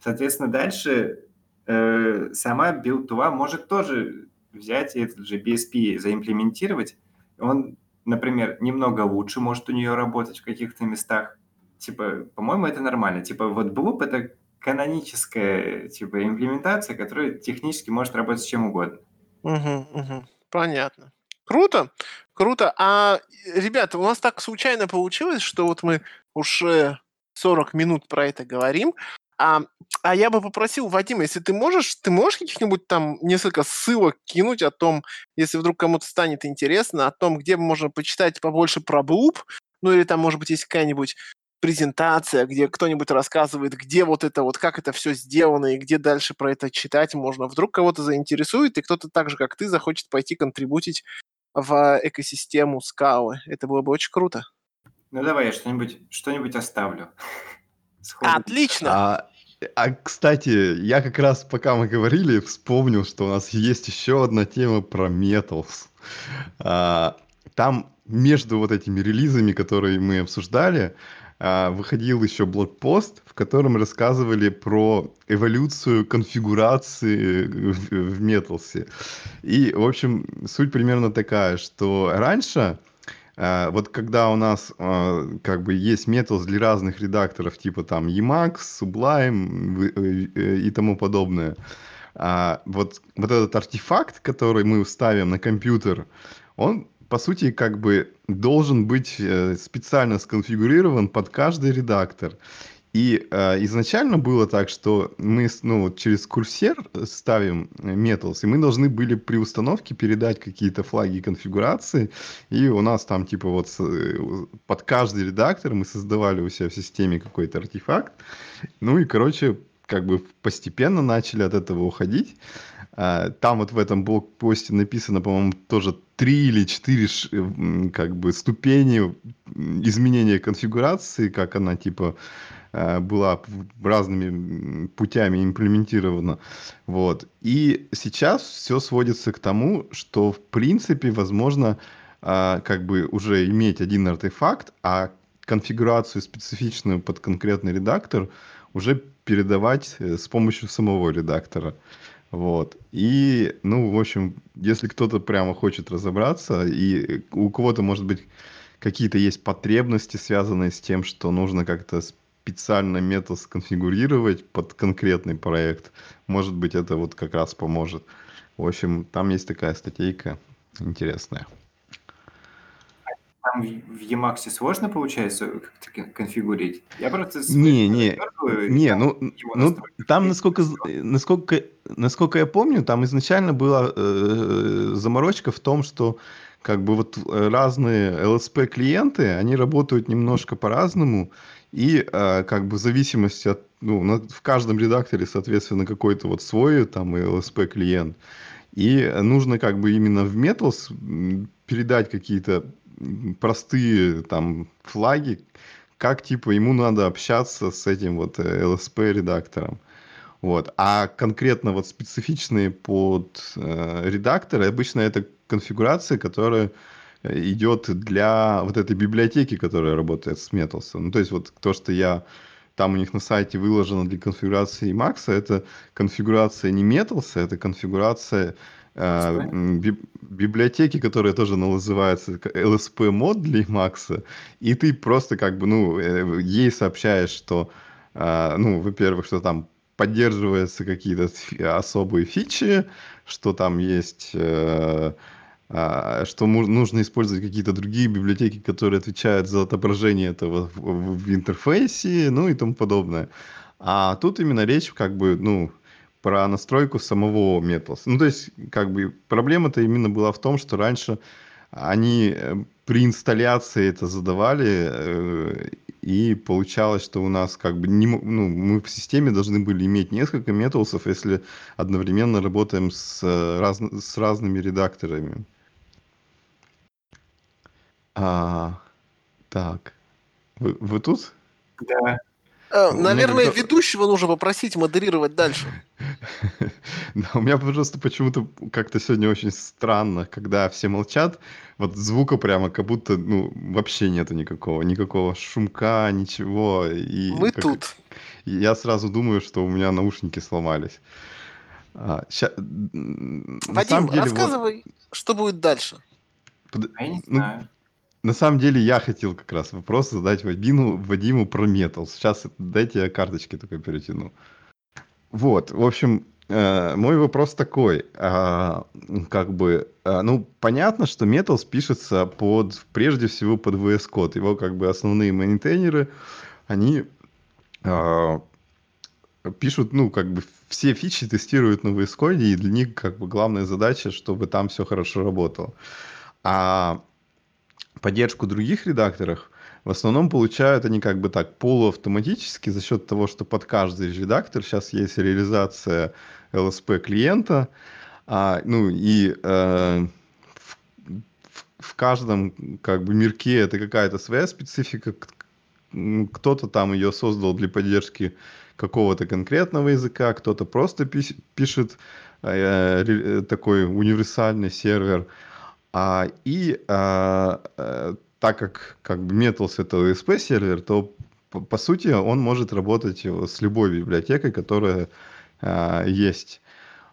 [SPEAKER 1] Соответственно, дальше э, сама Build2 может тоже взять этот же BSP, заимплементировать. Он, например, немного лучше может у нее работать в каких-то местах, типа, по-моему, это нормально. Типа, вот Bloop — это каноническая, типа, имплементация, которая технически может работать с чем угодно.
[SPEAKER 3] Угу, угу. Понятно. Круто, круто. А, ребята, у нас так случайно получилось, что вот мы уже 40 минут про это говорим. А, а я бы попросил, Вадим, если ты можешь, ты можешь каких-нибудь там несколько ссылок кинуть о том, если вдруг кому-то станет интересно, о том, где можно почитать побольше про Блуп, ну или там, может быть, есть какая-нибудь презентация, где кто-нибудь рассказывает, где вот это вот, как это все сделано и где дальше про это читать можно. Вдруг кого-то заинтересует, и кто-то так же, как ты, захочет пойти контрибутить в экосистему скалы. Это было бы очень круто.
[SPEAKER 1] Ну давай я что-нибудь что оставлю. (laughs)
[SPEAKER 3] Отлично!
[SPEAKER 2] А, а, кстати, я как раз, пока мы говорили, вспомнил, что у нас есть еще одна тема про Metals. А, там между вот этими релизами, которые мы обсуждали, а, выходил еще блокпост, в котором рассказывали про эволюцию конфигурации в, Metals. И, в общем, суть примерно такая, что раньше, вот когда у нас а, как бы есть Metals для разных редакторов, типа там Emacs, Sublime э, и тому подобное, вот, вот этот артефакт, который мы ставим на компьютер, он по сути, как бы должен быть э, специально сконфигурирован под каждый редактор. И э, изначально было так, что мы ну, через курсер ставим Metals, и мы должны были при установке передать какие-то флаги конфигурации, и у нас там типа вот э, под каждый редактор мы создавали у себя в системе какой-то артефакт. Ну и, короче, как бы постепенно начали от этого уходить. А, там вот в этом блокпосте написано, по-моему, тоже три или четыре как бы ступени изменения конфигурации, как она типа была разными путями имплементирована. Вот. И сейчас все сводится к тому, что в принципе возможно а, как бы уже иметь один артефакт, а конфигурацию специфичную под конкретный редактор уже передавать э, с помощью самого редактора. Вот. И, ну, в общем, если кто-то прямо хочет разобраться, и у кого-то, может быть, какие-то есть потребности, связанные с тем, что нужно как-то специально метод сконфигурировать под конкретный проект, может быть, это вот как раз поможет. В общем, там есть такая статейка интересная.
[SPEAKER 1] Там в Emacs сложно получается как-то конфигурить? Я просто
[SPEAKER 2] не, не, не, ну, ну там насколько, насколько, насколько я помню, там изначально была э, заморочка в том, что как бы вот разные LSP клиенты, они работают немножко по-разному, и э, как бы в зависимости от, ну, на, в каждом редакторе, соответственно, какой-то вот свой там LSP клиент. И нужно как бы именно в Metals передать какие-то простые там флаги, как типа ему надо общаться с этим вот LSP э, редактором. Вот. А конкретно вот специфичные под э, редакторы, обычно это конфигурация, которая э, идет для вот этой библиотеки, которая работает с Metals. Ну, то есть вот то, что я там у них на сайте выложено для конфигурации Emacs, это конфигурация не Metals, это конфигурация э, би библиотеки, которая тоже называется LSP мод для Emacs, и ты просто как бы, ну, э, ей сообщаешь, что, э, ну, во-первых, что там поддерживаются какие-то особые фичи, что там есть э, а, что нужно использовать какие-то другие библиотеки, которые отвечают за отображение этого в, интерфейсе, ну и тому подобное. А тут именно речь как бы, ну, про настройку самого Metals. Ну, то есть, как бы, проблема-то именно была в том, что раньше они э, при инсталляции это задавали, э, и получалось, что у нас как бы не, ну, мы в системе должны были иметь несколько металсов, если одновременно работаем с, раз, с разными редакторами. А, так. Вы, вы тут?
[SPEAKER 1] Да.
[SPEAKER 3] А, наверное, как... ведущего нужно попросить модерировать дальше. (laughs)
[SPEAKER 2] Да, у меня просто почему-то как-то сегодня очень странно, когда все молчат, вот звука прямо как будто, ну, вообще нету никакого, никакого шумка, ничего. И
[SPEAKER 3] Мы как... тут.
[SPEAKER 2] Я сразу думаю, что у меня наушники сломались.
[SPEAKER 3] А, ща... Вадим, деле, рассказывай, вот... что будет дальше.
[SPEAKER 1] Под... Я не ну, знаю.
[SPEAKER 2] На самом деле я хотел как раз вопрос задать Вадиму, Вадиму про метал. Сейчас дайте я карточки только перетяну. Вот, в общем, э, мой вопрос такой. Э, как бы, э, ну, понятно, что Metals пишется под, прежде всего под VS Code. Его как бы основные мейнтейнеры, они э, пишут, ну, как бы все фичи тестируют на VS Code, и для них как бы главная задача, чтобы там все хорошо работало. А поддержку других редакторах в основном получают они как бы так полуавтоматически за счет того, что под каждый редактор сейчас есть реализация LSP клиента, а, ну и э, в, в каждом как бы мирке это какая-то своя специфика, кто-то там ее создал для поддержки какого-то конкретного языка, кто-то просто пишет э, э, такой универсальный сервер, а, и а, а, так как как бы Metals это OSP сервер, то по, по сути он может работать с любой библиотекой, которая а, есть.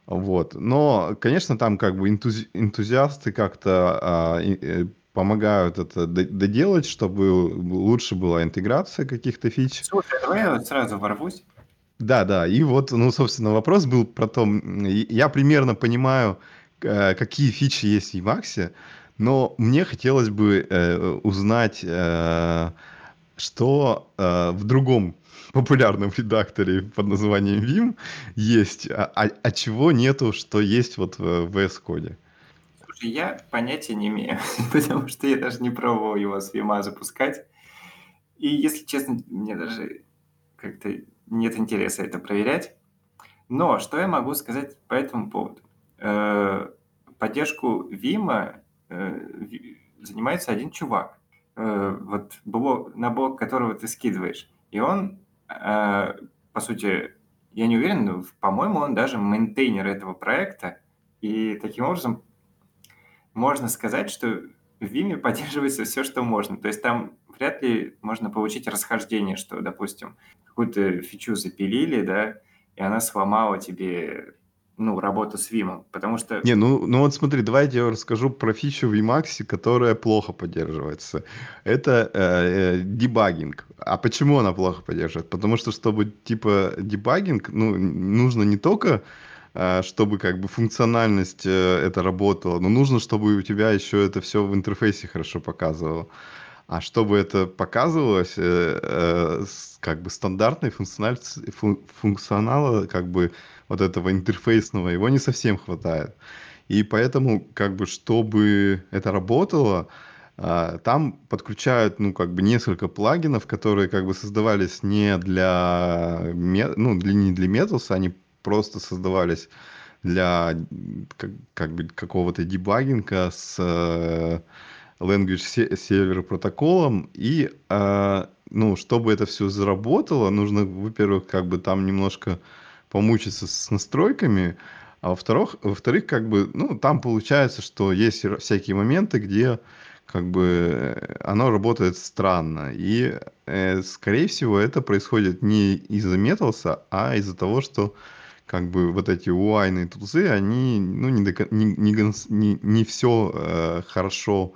[SPEAKER 2] Вот. Но, конечно, там как бы энтузи- энтузиасты как-то а, и, и, помогают это доделать, чтобы лучше была интеграция каких-то фич.
[SPEAKER 1] Слушай, давай я сразу ворвусь.
[SPEAKER 2] Да, да. И вот, ну, собственно, вопрос был про то, я примерно понимаю, Э, какие фичи есть в Emacs, но мне хотелось бы э, узнать, э, что э, в другом популярном редакторе под названием Vim есть, а, а, а чего нету, что есть вот в VS Code.
[SPEAKER 1] Слушай, я понятия не имею, (laughs) потому что я даже не пробовал его с Vim запускать. И, если честно, мне даже как-то нет интереса это проверять. Но что я могу сказать по этому поводу? Э, поддержку Vim а э, занимается один чувак. Э, вот блог, на блог которого ты скидываешь. И он, по сути, я не уверен, но, по-моему, он даже maintainer этого проекта. И таким образом можно сказать, что в Vim поддерживается все, что можно. То есть там вряд ли можно получить расхождение, что, допустим, какую-то фичу запилили, да, и она сломала тебе ну, работа с Vim, потому что...
[SPEAKER 2] Не, ну, ну вот смотри, давайте я расскажу про фичу в Emacs, которая плохо поддерживается. Это э, э, дебагинг. А почему она плохо поддерживает? Потому что, чтобы, типа, дебагинг, ну, нужно не только э, чтобы как бы функциональность э, это работала, но нужно, чтобы у тебя еще это все в интерфейсе хорошо показывало. А чтобы это показывалось, э, как бы стандартной функционала, как бы вот этого интерфейсного, его не совсем хватает. И поэтому, как бы, чтобы это работало, а, там подключают, ну, как бы несколько плагинов, которые как бы создавались не для, ну, для, не для Metals, они просто создавались для как, как бы какого-то дебагинга с э, language сервер протоколом и э, ну чтобы это все заработало нужно во-первых как бы там немножко помучиться с настройками, а во-вторых, во-вторых, как бы, ну, там получается, что есть всякие моменты, где как бы э, оно работает странно. И, э, скорее всего, это происходит не из-за металса, а из-за того, что как бы вот эти UI тузы, они ну, не, до, не, не, не, не все э, хорошо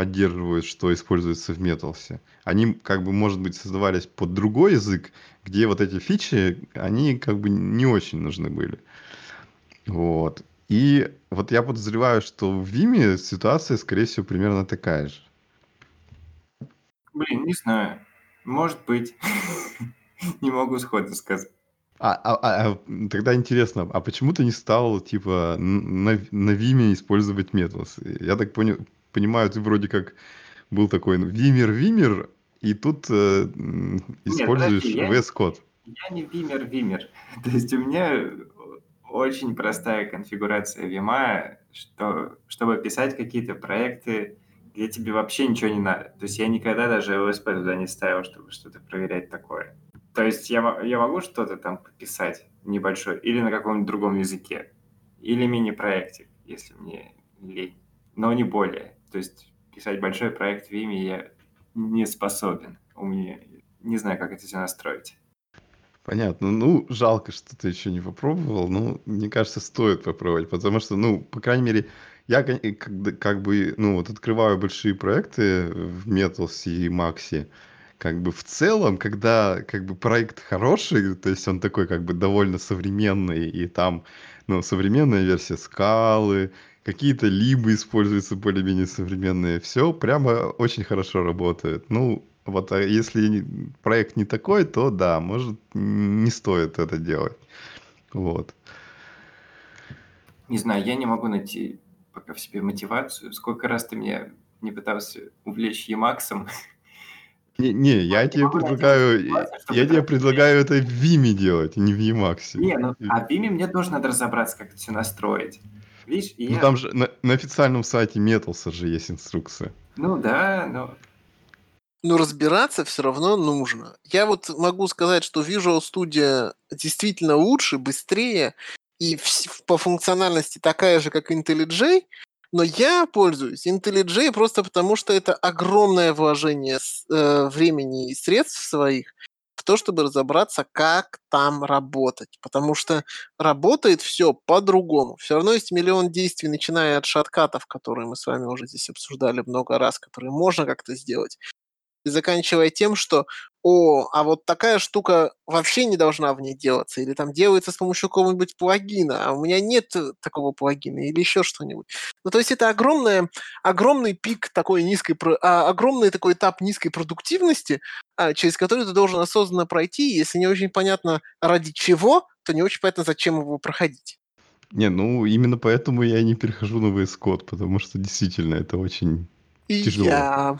[SPEAKER 2] поддерживают, что используется в металсе. Они, как бы, может быть, создавались под другой язык, где вот эти фичи, они как бы не очень нужны были. Вот. И вот я подозреваю, что в Виме ситуация, скорее всего, примерно такая же.
[SPEAKER 1] Блин, не знаю. Может быть. (laughs) Не могу сходу сказать.
[SPEAKER 2] А, а, а, а тогда интересно, а почему ты не стал, типа, на, на Виме использовать Metals? Я так понял, понимаю, ты вроде как был такой ну, Вимер, Вимер, и тут э, используешь Нет, VS Code.
[SPEAKER 1] Я, не Вимер, Вимер. (laughs) То есть у меня очень простая конфигурация Вима, что, чтобы писать какие-то проекты, где тебе вообще ничего не надо. То есть я никогда даже LSP туда не ставил, чтобы что-то проверять такое. То есть я, я могу что-то там пописать небольшое или на каком-нибудь другом языке, или мини-проектик, если мне лень, но не более. То есть писать большой проект в Vime я не способен. У меня не знаю, как это все настроить.
[SPEAKER 2] Понятно. Ну, жалко, что ты еще не попробовал. Но мне кажется, стоит попробовать, потому что, ну, по крайней мере, я как, как бы, ну, вот открываю большие проекты в Metals и Maxi, как бы в целом, когда как бы проект хороший, то есть он такой как бы довольно современный, и там, ну, современная версия скалы, какие-то либо используются более-менее современные, все прямо очень хорошо работает. Ну, вот, а если проект не такой, то да, может, не стоит это делать. Вот.
[SPEAKER 1] Не знаю, я не могу найти пока в себе мотивацию. Сколько раз ты меня не пытался увлечь Емаксом?
[SPEAKER 2] Не, не я тебе предлагаю, я тебе предлагаю это в Виме делать, а не в Емаксе.
[SPEAKER 1] Не, ну, а в Виме мне тоже надо разобраться, как это все настроить. Видишь,
[SPEAKER 2] ну, я... там же на, на официальном сайте Металса же есть инструкция.
[SPEAKER 1] Ну да, но
[SPEAKER 3] но разбираться все равно нужно. Я вот могу сказать, что Visual Studio действительно лучше, быстрее и по функциональности такая же, как IntelliJ, но я пользуюсь IntelliJ просто потому, что это огромное вложение э, времени и средств своих в то, чтобы разобраться, как там работать. Потому что работает все по-другому. Все равно есть миллион действий, начиная от шаткатов, которые мы с вами уже здесь обсуждали много раз, которые можно как-то сделать, и заканчивая тем, что о, а вот такая штука вообще не должна в ней делаться, или там делается с помощью какого-нибудь плагина, а у меня нет э, такого плагина, или еще что-нибудь. Ну, то есть это огромное, огромный пик такой низкой, а, огромный такой этап низкой продуктивности, а, через который ты должен осознанно пройти, если не очень понятно ради чего, то не очень понятно, зачем его проходить.
[SPEAKER 2] Не, ну именно поэтому я не перехожу на VS Code, потому что действительно это очень и тяжело. Я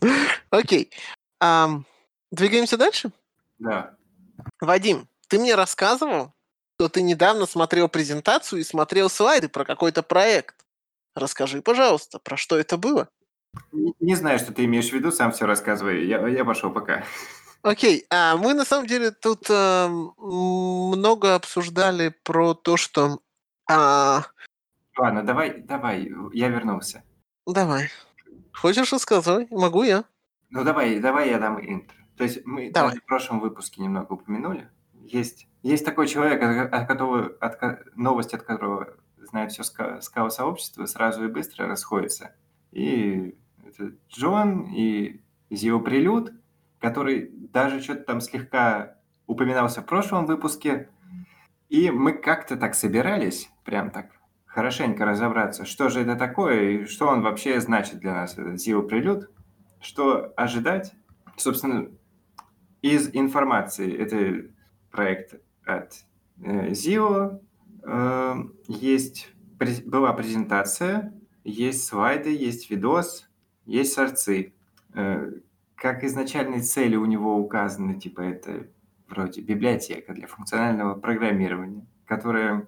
[SPEAKER 2] (laughs)
[SPEAKER 3] Окей. Двигаемся дальше?
[SPEAKER 1] Да.
[SPEAKER 3] Вадим, ты мне рассказывал, что ты недавно смотрел презентацию и смотрел слайды про какой-то проект. Расскажи, пожалуйста, про что это было?
[SPEAKER 1] Не, не знаю, что ты имеешь в виду, сам все рассказывай. Я, я пошел пока.
[SPEAKER 3] Окей, а мы на самом деле тут э, много обсуждали про то, что... А...
[SPEAKER 1] Ладно, давай, давай, я вернулся.
[SPEAKER 3] Давай. Хочешь рассказать? Могу я.
[SPEAKER 1] Ну давай, давай я дам интро. То есть мы давай. в прошлом выпуске немного упомянули. Есть, есть такой человек, от которого, от, новость от которого знает все скау-сообщество, сразу и быстро расходится. И это Джон и Зио Прилюд, который даже что-то там слегка упоминался в прошлом выпуске. И мы как-то так собирались, прям так хорошенько разобраться, что же это такое и что он вообще значит для нас, этот Zio Prelude, что ожидать. Собственно, из информации, это проект от э, Zio, э, есть, была презентация, есть слайды, есть видос, есть сорцы. Э, как изначальные цели у него указаны, типа это вроде библиотека для функционального программирования, которая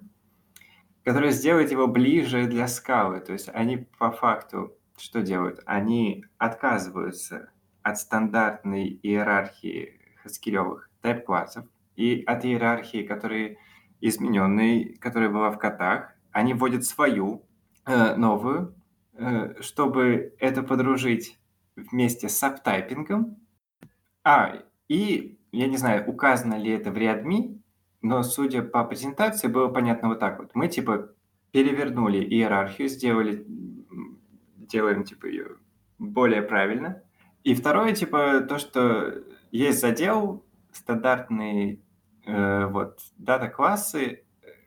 [SPEAKER 1] которая сделает его ближе для скалы. То есть они по факту что делают? Они отказываются от стандартной иерархии хаскилевых тайп-классов и от иерархии, которые измененной, которая была в котах. Они вводят свою, э, новую, э, чтобы это подружить вместе с сабтайпингом. А, и я не знаю, указано ли это в Readme, но судя по презентации, было понятно вот так вот. Мы типа перевернули иерархию, сделали, делаем типа ее более правильно. И второе, типа, то, что есть задел, стандартные э, вот дата-классы,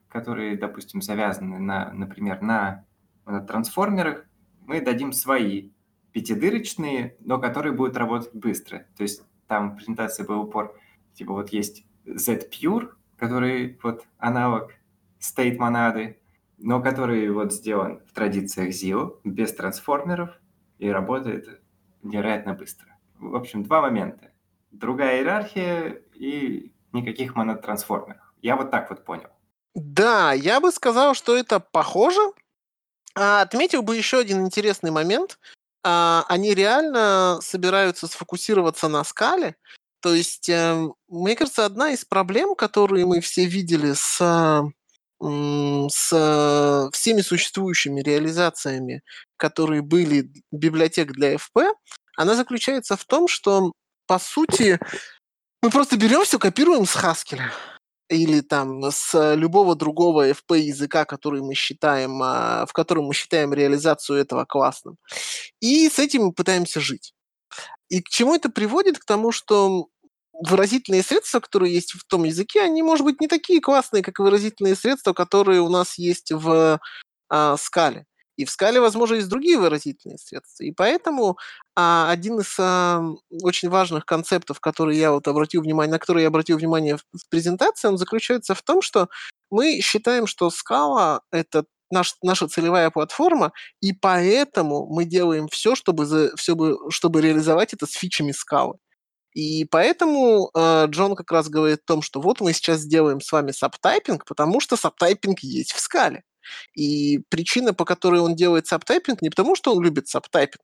[SPEAKER 1] которые, допустим, завязаны на, например, на, на трансформерах, мы дадим свои пятидырочные, но которые будут работать быстро. То есть там в презентации был упор, типа вот есть Z-Pure, который вот аналог state монады, но который вот сделан в традициях ZIO, без трансформеров и работает невероятно быстро. В общем, два момента. Другая иерархия и никаких монотрансформеров. Я вот так вот понял.
[SPEAKER 3] Да, я бы сказал, что это похоже. А, отметил бы еще один интересный момент. А, они реально собираются сфокусироваться на скале. То есть, э, мне кажется, одна из проблем, которые мы все видели с, с всеми существующими реализациями, которые были библиотек для FP, она заключается в том, что, по сути, мы просто берем все, копируем с Haskell или там с любого другого FP языка, который мы считаем, а, в котором мы считаем реализацию этого классным. И с этим мы пытаемся жить. И к чему это приводит? К тому, что выразительные средства, которые есть в том языке, они, может быть, не такие классные, как выразительные средства, которые у нас есть в а, скале. И в скале, возможно, есть другие выразительные средства. И поэтому а, один из а, очень важных концептов, который я вот обратил внимание, на который я обратил внимание в, в презентации, он заключается в том, что мы считаем, что скала — это наш, наша целевая платформа, и поэтому мы делаем все, чтобы, за, все чтобы реализовать это с фичами Scal ы. И поэтому э, Джон как раз говорит о том, что вот мы сейчас сделаем с вами subtyping, потому что subtyping есть в Scal е. И причина, по которой он делает subtyping, не потому, что он любит subtyping,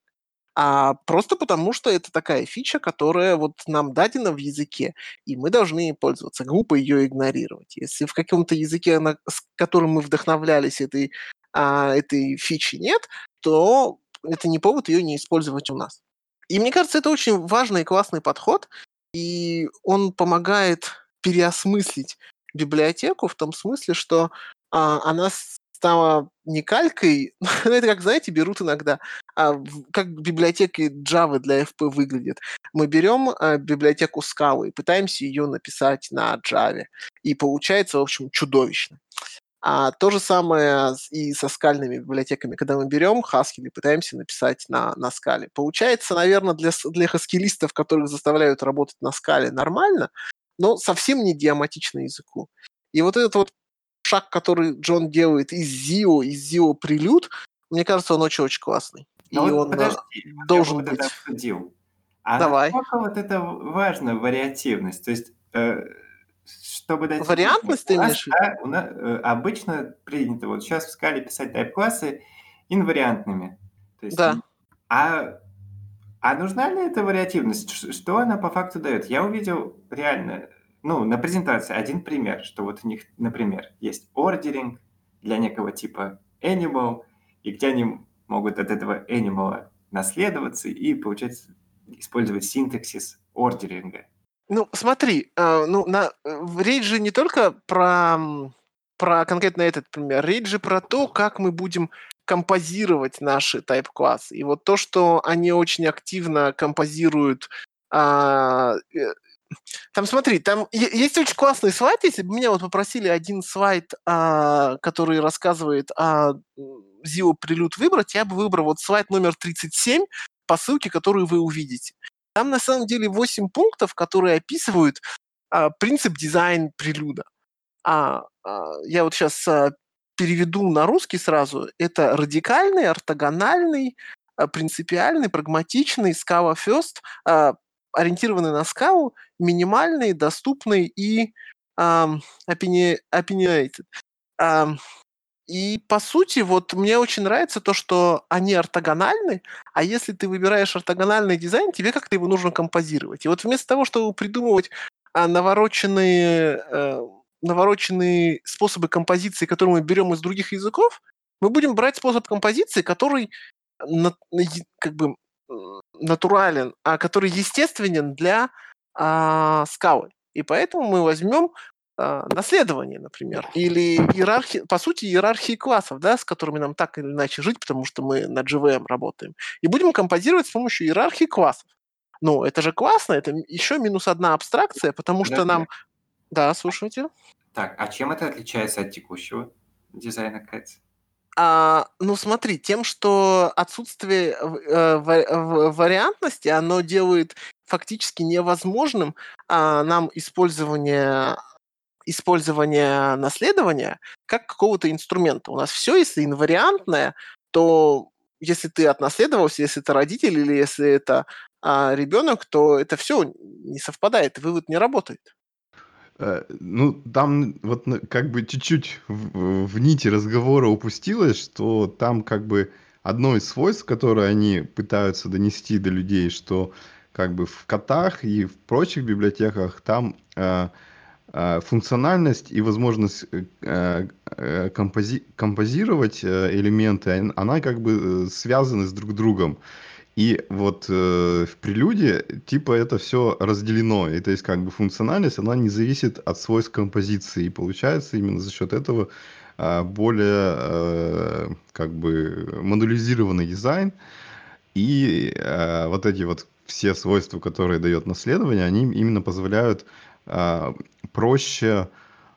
[SPEAKER 3] а просто потому, что это такая фича, которая вот нам дадена в языке, и мы должны ей пользоваться. Глупо ее игнорировать. Если в каком-то языке, на, с которым мы вдохновлялись, этой, а, этой фичи нет, то это не повод ее не использовать у нас. И мне кажется, это очень важный и классный подход, и он помогает переосмыслить библиотеку в том смысле, что а, она стала не калькой, (laughs) ну, это как, знаете, берут иногда, а, как библиотеки Java для FP выглядят. Мы берем а, библиотеку Scala и пытаемся ее написать на Java, и получается, в общем, чудовищно. А то же самое и со скальными библиотеками. Когда мы берем Haskell и пытаемся написать на, на скале. Получается, наверное, для, для хаскилистов, которых заставляют работать на скале, нормально, но совсем не диаматично языку. И вот этот вот шаг, который Джон делает из Зио, из Зио прилюд, мне кажется, он очень-очень классный.
[SPEAKER 1] Но
[SPEAKER 3] и
[SPEAKER 1] вот
[SPEAKER 3] он
[SPEAKER 1] подожди,
[SPEAKER 3] должен быть.
[SPEAKER 1] Обсудил. А
[SPEAKER 3] Давай.
[SPEAKER 1] насколько вот это важно, вариативность? То есть, э, чтобы дать...
[SPEAKER 3] Вариантность ты имеешь
[SPEAKER 1] да, у нас, э, обычно принято вот сейчас в скале писать тайп-классы инвариантными. То есть,
[SPEAKER 3] Да.
[SPEAKER 1] А, а нужна ли эта вариативность? Что она по факту дает? Я увидел реально, ну, на презентации один пример, что вот у них, например, есть ордеринг для некого типа animal, и где они могут от этого animal наследоваться и, получается, использовать синтаксис ордеринга.
[SPEAKER 3] Ну, смотри, э, ну, на, речь же не только про, про конкретно этот пример, речь же про то, как мы будем композировать наши тайп-классы. И вот то, что они очень активно композируют а, э, там смотри, там есть очень классный слайд, если бы меня вот попросили один слайд, а, который рассказывает о Zio Prelude выбрать, я бы выбрал вот слайд номер 37 по ссылке, которую вы увидите. Там на самом деле 8 пунктов, которые описывают а, принцип дизайн прелюда. А, а, я вот сейчас переведу на русский сразу. Это радикальный, ортогональный, а, принципиальный, прагматичный, Scala First, а, ориентированный на скалу, минимальный, доступный и opini- opinionated. Ам, и по сути, вот мне очень нравится то, что они ортогональны, а если ты выбираешь ортогональный дизайн, тебе как-то его нужно композировать. И вот вместо того, чтобы придумывать а, навороченные, э, навороченные способы композиции, которые мы берем из других языков, мы будем брать способ композиции, который как бы натурален, а который естественен для а, скалы. И поэтому мы возьмем наследование, например, или иерархии, по сути, иерархии классов, да, с которыми нам так или иначе жить, потому что мы на GVM работаем, и будем композировать с помощью иерархии классов. Ну, это же классно, это еще минус одна абстракция, потому что нам... Да, слушайте.
[SPEAKER 1] Так, а чем это отличается от текущего дизайна Кэтс?
[SPEAKER 3] А, ну смотри, тем, что отсутствие э, вариантности, оно делает фактически невозможным а, нам использование использование наследования как какого-то инструмента. У нас все, если инвариантное, то если ты отнаследовался, если это родитель или если это а, ребенок, то это все не совпадает, вывод не работает.
[SPEAKER 2] Э, ну, там вот как бы чуть-чуть в, в нити разговора упустилось, что там как бы одно из свойств, которое они пытаются донести до людей, что как бы в котах и в прочих библиотеках там э, функциональность и возможность э, э, компози композировать э, элементы, она как бы э, связаны с друг другом. И вот э, в прелюде типа это все разделено. И то есть как бы функциональность, она не зависит от свойств композиции. И получается именно за счет этого э, более э, как бы модулизированный дизайн. И э, вот эти вот все свойства, которые дает наследование, они именно позволяют э, проще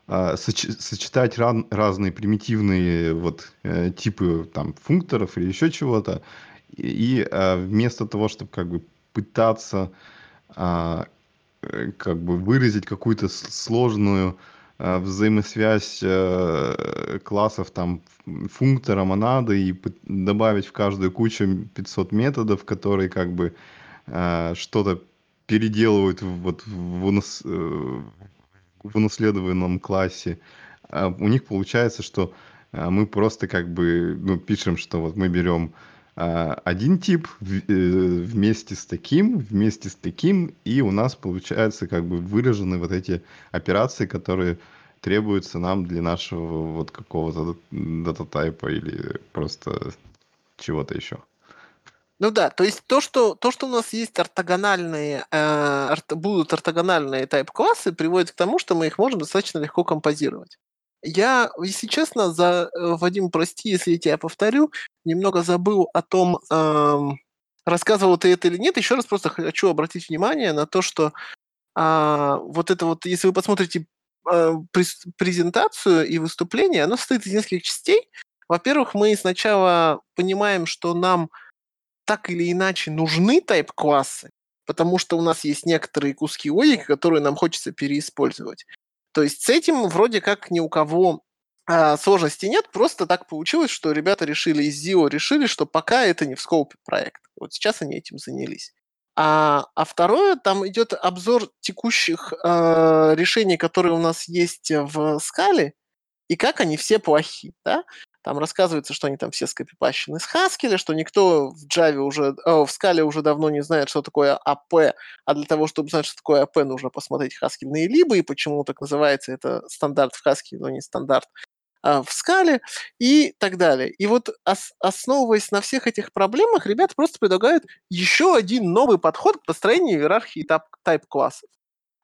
[SPEAKER 2] э, сочетать ран, разные примитивные вот э, типы там функторов или еще чего-то. И а, вместо того, чтобы как бы пытаться а, э, как бы выразить какую-то сложную а, взаимосвязь а, классов там функтора, монады и добавить в каждую кучу 500 методов, которые как бы а, что-то переделывают вот в, унас, э, в унаследованном классе, а у них получается, что мы просто как бы ну, пишем, что вот мы берем а, один тип э, вместе с таким, вместе с таким, и у нас получается как бы выражены вот эти операции, которые требуются нам для нашего вот какого-то дата-тайпа или просто чего-то еще.
[SPEAKER 3] Ну да, то есть то, что, то, что у нас есть ортогональные, э, будут ортогональные тайп-классы, приводит к тому, что мы их можем достаточно легко композировать. Я, если честно, за э, Вадим, прости, если я тебя повторю, немного забыл о том, эм, рассказывал ты это или нет. Еще раз просто хочу обратить внимание на то, что э, вот это вот, если вы посмотрите э, презентацию и выступление, оно состоит из нескольких частей. Во-первых, мы сначала понимаем, что нам так или иначе нужны тайп-классы, потому что у нас есть некоторые куски логики, которые нам хочется переиспользовать. То есть с этим вроде как ни у кого а, сложности нет, просто так получилось, что ребята решили из ZIO, решили, что пока это не в скопе проекта. Вот сейчас они этим занялись. А, а второе, там идет обзор текущих э, решений, которые у нас есть в скале, и как они все плохи. Да? Там рассказывается, что они там все скопипащены с Haskell, что никто в Java уже, о, в Scala уже давно не знает, что такое AP, а для того, чтобы знать, что такое AP, нужно посмотреть Haskell либо и почему так называется это стандарт в Haskell, но не стандарт а, в скале и так далее. И вот ос- основываясь на всех этих проблемах, ребята просто предлагают еще один новый подход к построению иерархии тайп-классов.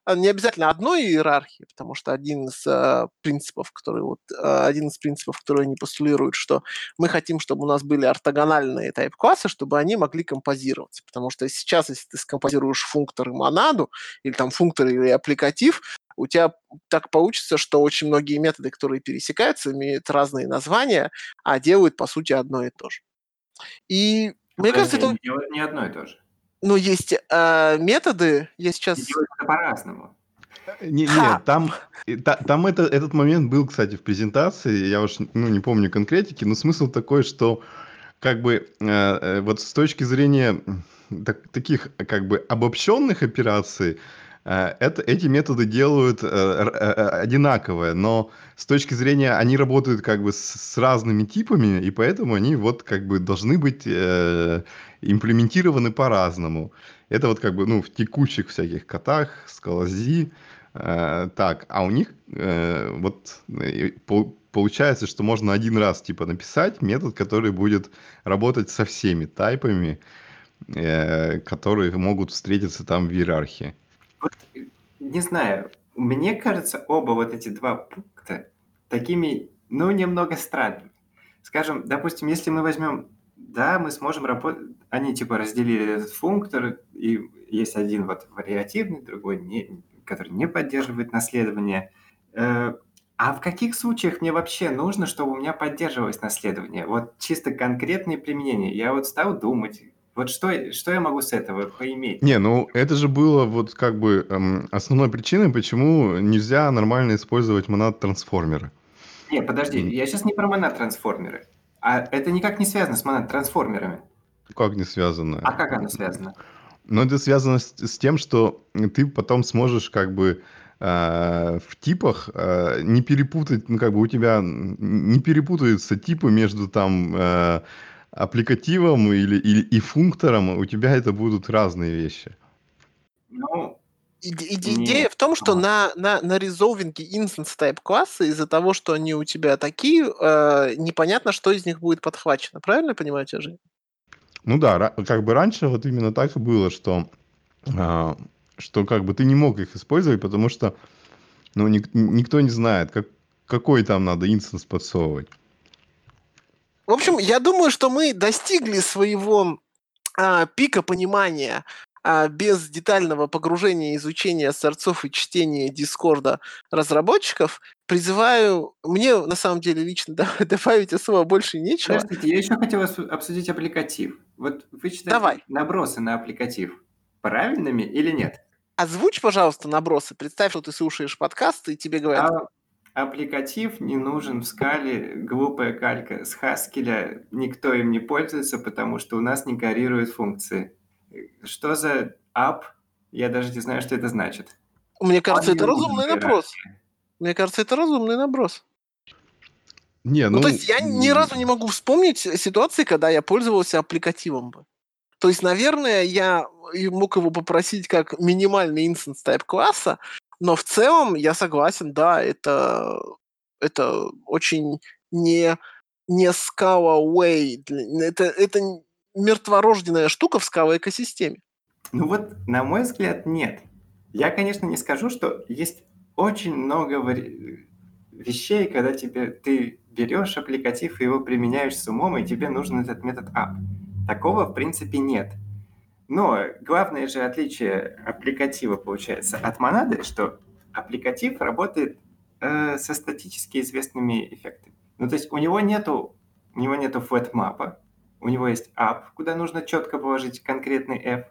[SPEAKER 3] А, не обязательно одной иерархии, потому что один из э, принципов, который вот э, один из принципов, который они постулируют, что мы хотим, чтобы у нас были ортогональные тайп-классы, чтобы они могли композироваться, потому что сейчас, если ты скомпозируешь функтор и монаду или там функтор или аппликатив, у тебя так получится, что очень многие методы, которые пересекаются, имеют разные названия, а делают по сути одно и то же. И мне кажется, это
[SPEAKER 1] не одно и то же
[SPEAKER 3] ну, есть э, методы, я сейчас...
[SPEAKER 1] это по-разному.
[SPEAKER 2] Не, нет, там, та, там это, этот момент был, кстати, в презентации, я уж ну, не помню конкретики, но смысл такой, что как бы э, э вот с точки зрения так, таких как бы обобщенных операций, это, эти методы делают э, э, одинаковое, но с точки зрения, они работают как бы с, с разными типами, и поэтому они вот как бы должны быть э, имплементированы по-разному. Это вот как бы, ну, в текущих всяких котах, скалази, э, так, а у них э, вот по, получается, что можно один раз типа написать метод, который будет работать со всеми тайпами, э, которые могут встретиться там в иерархии.
[SPEAKER 1] Вот, не знаю, мне кажется, оба вот эти два пункта такими, ну, немного странными. Скажем, допустим, если мы возьмем, да, мы сможем работать, они типа разделили этот функтор, и есть один вот вариативный, другой, не, который не поддерживает наследование. Э, а в каких случаях мне вообще нужно, чтобы у меня поддерживалось наследование? Вот чисто конкретные применения. Я вот стал думать, вот что, что я могу с этого поиметь?
[SPEAKER 2] Не, ну это же было вот как бы эм, основной причиной, почему нельзя нормально использовать монад-трансформеры.
[SPEAKER 1] Не, подожди, я сейчас не про монад-трансформеры. А это никак не связано с монад-трансформерами.
[SPEAKER 2] Как не связано?
[SPEAKER 1] А как оно связано?
[SPEAKER 2] Ну, это связано с, с тем, что ты потом сможешь как бы э, в типах э, не перепутать, ну, как бы у тебя не перепутаются типы между там э, аппликативом или, или и функтором, у тебя это будут разные вещи.
[SPEAKER 1] Ну,
[SPEAKER 3] Иде- иде- Идея в том, что на, на, на резолвинге instance type класса из-за того, что они у тебя такие, э, непонятно, что из них будет подхвачено. Правильно я понимаю тебя, Жень?
[SPEAKER 2] Ну да, как бы раньше вот именно так и было, что, а, что как бы ты не мог их использовать, потому что ну, ник- никто не знает, как, какой там надо инстанс подсовывать.
[SPEAKER 3] В общем, я думаю, что мы достигли своего а, пика понимания а без детального погружения, изучения сорцов и чтения Дискорда разработчиков, призываю, мне на самом деле лично (laughs) добавить особо больше нечего.
[SPEAKER 1] Подождите, я еще хотел обсудить аппликатив. Вот вы считаете
[SPEAKER 3] Давай.
[SPEAKER 1] набросы на аппликатив правильными или нет?
[SPEAKER 3] Озвучь, пожалуйста, набросы. Представь, что ты слушаешь подкасты, и тебе говорят...
[SPEAKER 1] А аппликатив не нужен в скале, глупая калька с Haskell, никто им не пользуется, потому что у нас не коррелируют функции. Что за app? Я даже не знаю, что это значит.
[SPEAKER 3] Мне кажется, это разумный наброс. Мне кажется, это разумный наброс.
[SPEAKER 2] Не, ну,
[SPEAKER 3] ну, то есть я ни разу не могу вспомнить ситуации, когда я пользовался аппликативом бы. То есть, наверное, я мог его попросить как минимальный инстанс type класса, но в целом я согласен, да, это, это очень не, не Scala way. Это, это мертворожденная штука в скала экосистеме.
[SPEAKER 1] Ну вот, на мой взгляд, нет. Я, конечно, не скажу, что есть очень много вари... вещей, когда тебе ты берешь аппликатив и его применяешь с умом, и тебе нужен этот метод app. Такого, в принципе, нет. Но главное же отличие аппликатива, получается, от монады, что аппликатив работает э, со статически известными эффектами. Ну, то есть у него нету, у него нету flat мапа, у него есть app, куда нужно четко положить конкретный f.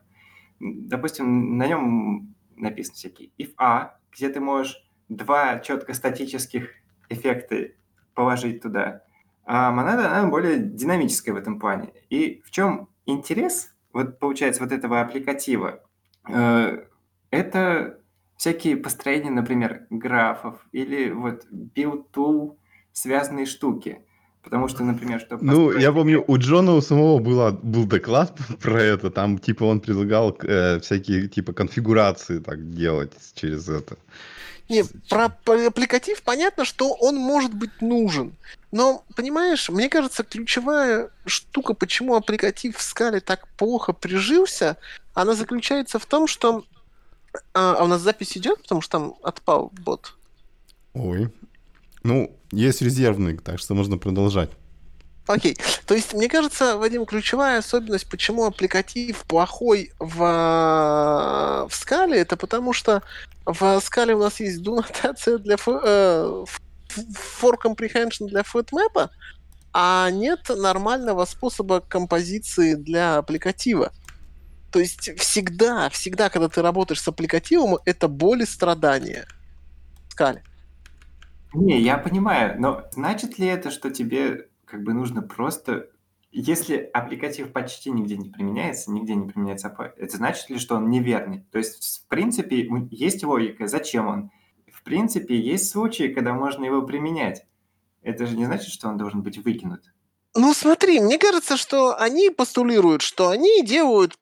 [SPEAKER 1] Допустим, на нем написано всякие if a, где ты можешь два четко статических эффекта положить туда. А монада, она более динамическая в этом плане. И в чем интерес, вот получается, вот этого аппликатива? Э, это всякие построения, например, графов или вот build tool связанные штуки. Потому что, например, что...
[SPEAKER 2] Ну, я помню, у Джона у самого было, был доклад (laughs) про это, там, типа, он предлагал э, всякие, типа, конфигурации так делать через это.
[SPEAKER 3] Не, про аппликатив понятно, что он может быть нужен. Но, понимаешь, мне кажется, ключевая штука, почему аппликатив в скале так плохо прижился, она заключается в том, что... А, а у нас запись идет, потому что там отпал бот.
[SPEAKER 2] Ой, ну, есть резервный, так что можно продолжать.
[SPEAKER 3] Окей. То есть, мне кажется, Вадим, ключевая особенность, почему аппликатив плохой в, в скале, это потому что в скале у нас есть do для э, for comprehension для FOTMAP, а нет нормального способа композиции для аппликатива. То есть всегда, всегда, когда ты работаешь с аппликативом, это боль и страдания в.
[SPEAKER 1] Не, я понимаю, но значит ли это, что тебе как бы нужно просто... Если аппликатив почти нигде не применяется, нигде не применяется API, это значит ли, что он неверный? То есть, в принципе, есть логика, зачем он? В принципе, есть случаи, когда можно его применять. Это же не значит, что он должен быть выкинут.
[SPEAKER 3] Ну смотри, мне кажется, что они постулируют, что они делают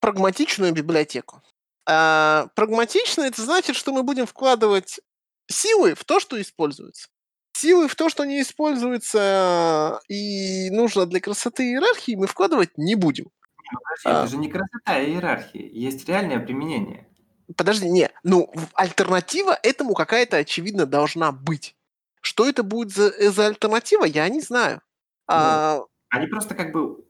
[SPEAKER 3] прагматичную библиотеку. А прагматично это значит, что мы будем вкладывать силы в то, что используется. Силы в то, что не используется и нужно для красоты иерархии, мы вкладывать не будем.
[SPEAKER 1] Подожди, это а. же не красота и иерархия. Есть реальное применение.
[SPEAKER 3] Подожди, не. Ну, альтернатива этому какая-то, очевидно, должна быть. Что это будет за, э, за альтернатива, я не знаю.
[SPEAKER 1] Ну, а... Они просто как бы...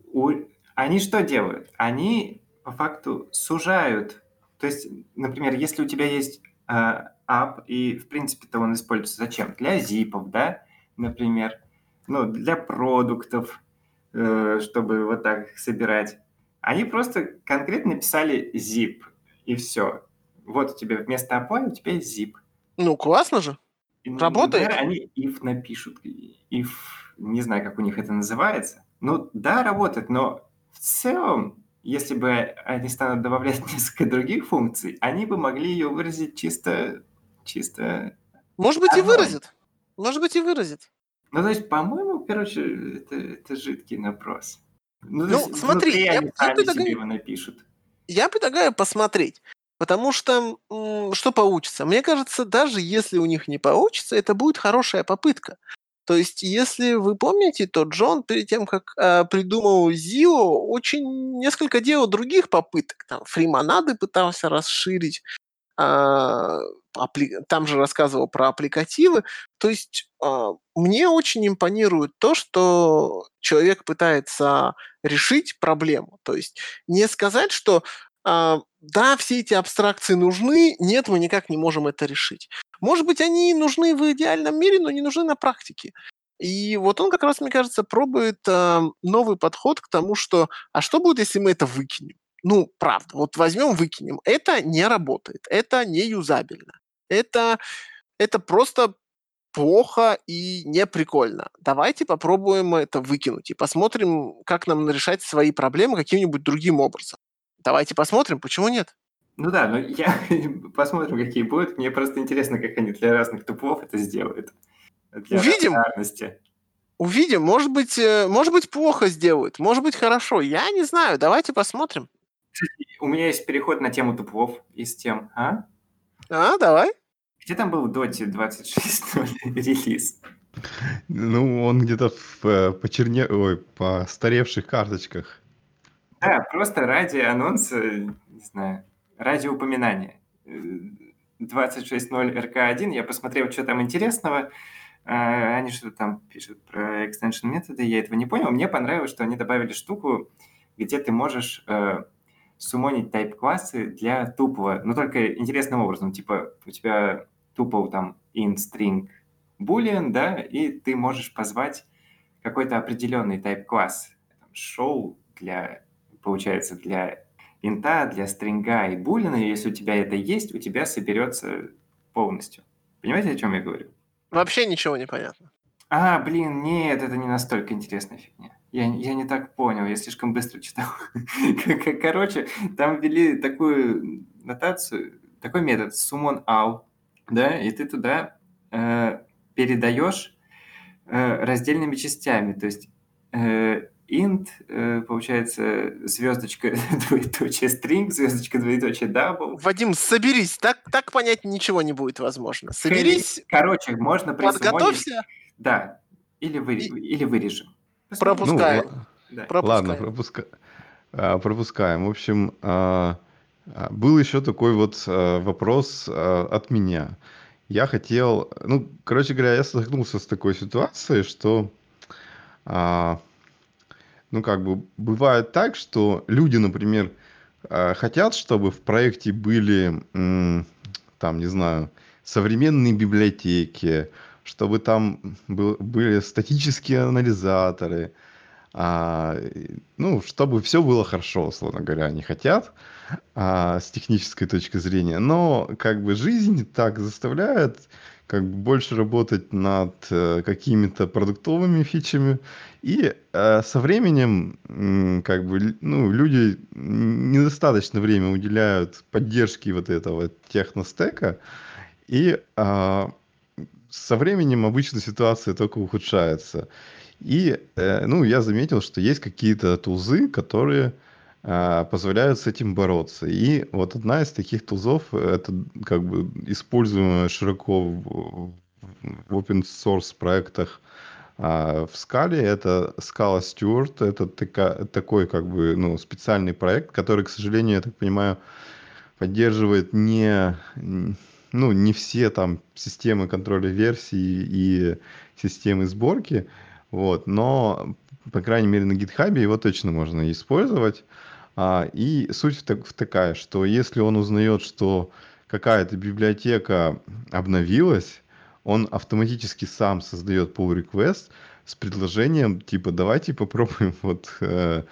[SPEAKER 1] Они что делают? Они по факту сужают. То есть, например, если у тебя есть э, app, и в принципе-то он используется зачем? Для зипов, да, например. Ну, для продуктов, э, чтобы вот так их собирать. Они просто конкретно написали zip, и все. Вот у тебя вместо API у тебя есть zip.
[SPEAKER 3] Ну, классно же. И, Работает.
[SPEAKER 1] Например, они if напишут, if, не знаю, как у них это называется. Ну, да, работает, но в целом, если бы они станут добавлять (laughs) несколько других функций, они бы могли ее выразить чисто... чисто...
[SPEAKER 3] Может быть, одной. и выразит. Может быть, и выразит.
[SPEAKER 1] Ну, то есть, по-моему, короче, это, это жидкий напрос.
[SPEAKER 3] Ну, ну есть, смотри, я,
[SPEAKER 1] я предлагаю, его напишут.
[SPEAKER 3] Я предлагаю посмотреть. Потому что что получится? Мне кажется, даже если у них не получится, это будет хорошая попытка. То есть, если вы помните, то Джон перед тем, как э, придумал Зио, очень несколько делал других попыток. Там фримонады пытался расширить, там же рассказывал про аппликативы. То есть э, мне очень импонирует то, что человек пытается решить проблему. То есть не сказать, что э, да, все эти абстракции нужны, нет, мы никак не можем это решить. Может быть, они нужны в идеальном мире, но не нужны на практике. И вот он как раз, мне кажется, пробует новый подход к тому, что а что будет, если мы это выкинем? Ну, правда, вот возьмем, выкинем. Это не работает, это не юзабельно. Это, это просто плохо и не прикольно. Давайте попробуем это выкинуть и посмотрим, как нам решать свои проблемы каким-нибудь другим образом. Давайте посмотрим, почему нет?
[SPEAKER 1] Ну да, но я (laughs) посмотрим, какие будут. Мне просто интересно, как они для разных тупов это сделают.
[SPEAKER 3] Для Увидим. Увидим. Может быть, э, может быть, плохо сделают, может быть, хорошо. Я не знаю. Давайте посмотрим.
[SPEAKER 1] У меня есть переход на тему тупов из тем, а?
[SPEAKER 3] А, давай.
[SPEAKER 1] Где там был Доти 26.0 (laughs) релиз?
[SPEAKER 2] Ну, он где-то в, э, по черне... Ой, по старевших карточках.
[SPEAKER 1] Да, просто ради анонса, не знаю, ради упоминания. 26.0 RK1, я посмотрел, что там интересного. А, они что-то там пишут про extension методы, я этого не понял. Мне понравилось, что они добавили штуку, где ты можешь суммонить тайп-классы для тупого, но только интересным образом. Типа у тебя тупо там int string boolean, да, и ты можешь позвать какой-то определенный тайп-класс. Show для получается, для инта, для стринга и булина, если у тебя это есть, у тебя соберется полностью. Понимаете, о чем я говорю?
[SPEAKER 3] Вообще ничего не понятно.
[SPEAKER 1] А, блин, нет, это не настолько интересная фигня. Я, я не так понял, я слишком быстро читал. (laughs) Короче, там ввели такую нотацию, такой метод summon all, да, и ты туда э, передаешь э, раздельными частями, то есть э, int, э, получается, звездочка, (laughs) двоеточие string, звездочка, двоеточие double.
[SPEAKER 3] Вадим, соберись, так, так понять ничего не будет возможно. Соберись.
[SPEAKER 1] Короче, можно
[SPEAKER 3] Подготовься.
[SPEAKER 1] Да, или, вы, И... или вырежем.
[SPEAKER 3] Пропускаем.
[SPEAKER 2] Ну, да. пропускаем. Ладно, пропуска... А, пропускаем. В общем, а, а, был еще такой вот вопрос от меня. Я хотел, ну, короче говоря, я столкнулся с такой ситуацией, что ну, как бы, бывает так, что люди, например, э, хотят, чтобы в проекте были, там, не знаю, современные библиотеки, чтобы там был, были статические анализаторы, а, ну, чтобы все было хорошо, условно говоря, они хотят а, с технической точки зрения. Но как бы жизнь так заставляет как бы больше работать над э, какими-то продуктовыми фичами. И э, со временем, м, как бы, ну, люди недостаточно время уделяют поддержке вот этого техностека. И э, со временем обычно ситуация только ухудшается. И, э, ну, я заметил, что есть какие-то тузы, которые а, позволяют с этим бороться. И вот одна из таких тузов, это как бы используемая широко в, в open source проектах а, в Scala. Это Scala Steward. Это така, такой как бы ну, специальный проект, который, к сожалению, я так понимаю, поддерживает не, ну, не все там системы контроля версий и системы сборки. Вот, но, по крайней мере, на GitHub его точно можно использовать. А, и суть в, в такая, что если он узнает, что какая-то библиотека обновилась, он автоматически сам создает pull request с предложением, типа, давайте попробуем (laughs) вот э,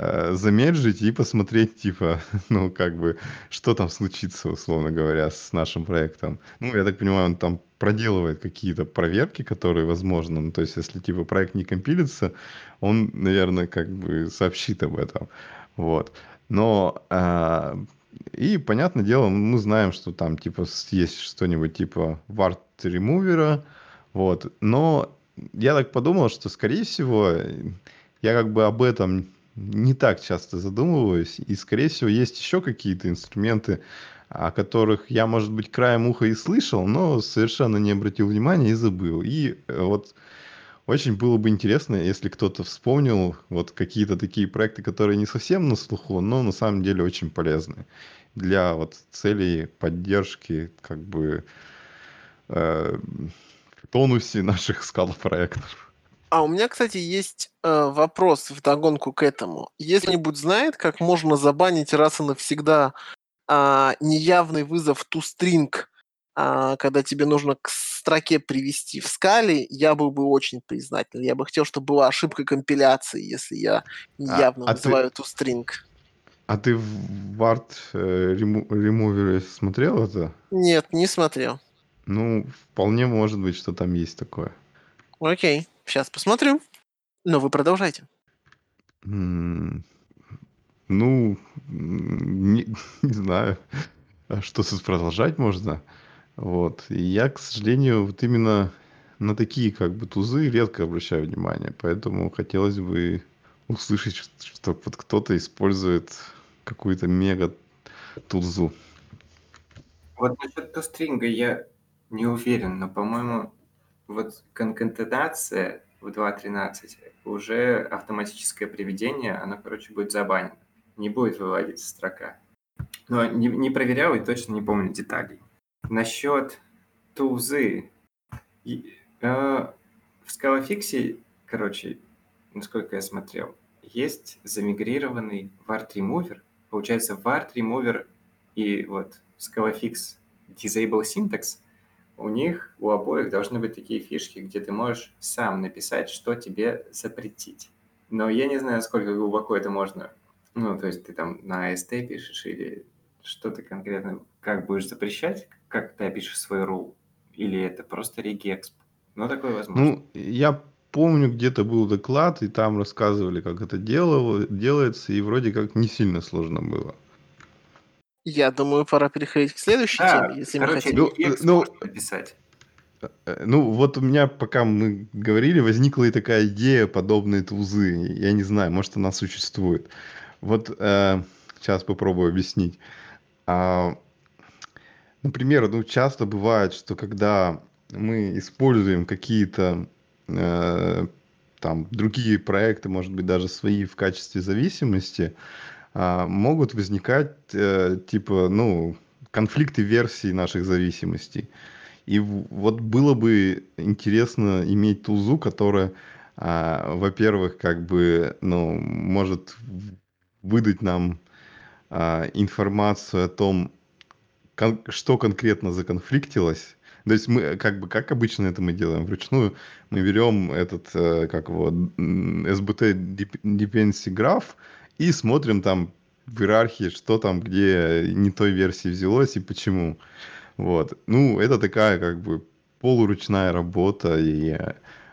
[SPEAKER 2] э, замеджить и посмотреть, типа, (laughs) ну, как бы, что там случится, условно говоря, с нашим проектом. Ну, я так понимаю, он там проделывает какие-то проверки, которые возможны. Ну, то есть, если, типа, проект не компилится, он, наверное, как бы сообщит об этом. Вот. Но э, и, понятное дело, мы знаем, что там, типа, есть что-нибудь типа вард ремувера, вот. Но я так подумал, что, скорее всего, я как бы об этом не так часто задумываюсь, и, скорее всего, есть еще какие-то инструменты, о которых я, может быть, краем уха и слышал, но совершенно не обратил внимания и забыл. И э, вот очень было бы интересно, если кто-то вспомнил вот какие-то такие проекты, которые не совсем на слуху, но на самом деле очень полезны для вот целей поддержки как бы э, тонусе наших скал проектов.
[SPEAKER 3] А у меня, кстати, есть э, вопрос в догонку к этому. Если кто-нибудь знает, как можно забанить раз и навсегда э, неявный вызов toString а, когда тебе нужно к строке привести в скале, я был бы очень признателен. Я бы хотел, чтобы была ошибка компиляции, если я а, а называю ты... toString.
[SPEAKER 2] А ты в Word э, ремувере смотрел это?
[SPEAKER 3] Нет, не смотрел.
[SPEAKER 2] Ну, вполне может быть, что там есть такое.
[SPEAKER 3] Окей, сейчас посмотрю. Но вы продолжайте.
[SPEAKER 2] Mm, ну, не, (laughs) не знаю, а что тут продолжать можно. Вот. И я, к сожалению, вот именно на такие как бы тузы редко обращаю внимание. Поэтому хотелось бы услышать, что вот кто-то использует какую-то мега тузу.
[SPEAKER 1] Вот насчет тустринга я не уверен, но, по-моему, вот конкатенация в 2.13 уже автоматическое приведение, оно, короче, будет забанено. Не будет выводиться строка. Но не, не проверял и точно не помню деталей. Насчет тузы. И, э, в Scalafix, короче, насколько я смотрел, есть замигрированный Wart Remover. Получается, Wart Remover и вот Scalafix Disable Syntax, у них у обоих должны быть такие фишки, где ты можешь сам написать, что тебе запретить. Но я не знаю, насколько глубоко это можно. Ну, то есть ты там на AST пишешь или что-то конкретно, как будешь запрещать, как ты опишешь свой рул? Или это просто регексп? Ну, такое возможно.
[SPEAKER 2] Ну, я помню, где-то был доклад, и там рассказывали, как это делало, делается, и вроде как не сильно сложно было.
[SPEAKER 3] Я думаю, пора переходить к следующей да, теме, если короче, мы
[SPEAKER 2] хотим. Ну, ну, написать. Э, ну, вот у меня, пока мы говорили, возникла и такая идея подобные тузы. Я не знаю, может, она существует. Вот э, сейчас попробую объяснить. А, Например, ну, часто бывает, что когда мы используем какие-то э, там другие проекты, может быть, даже свои в качестве зависимости, э, могут возникать э, типа, ну, конфликты версий наших зависимостей. И вот было бы интересно иметь тузу, которая, э, во-первых, как бы, ну, может выдать нам э, информацию о том, что конкретно законфликтилось. То есть мы, как бы, как обычно это мы делаем вручную, мы берем этот, э, как его, SBT dependency graph и смотрим там в иерархии, что там, где не той версии взялось и почему. Вот. Ну, это такая, как бы, полуручная работа, и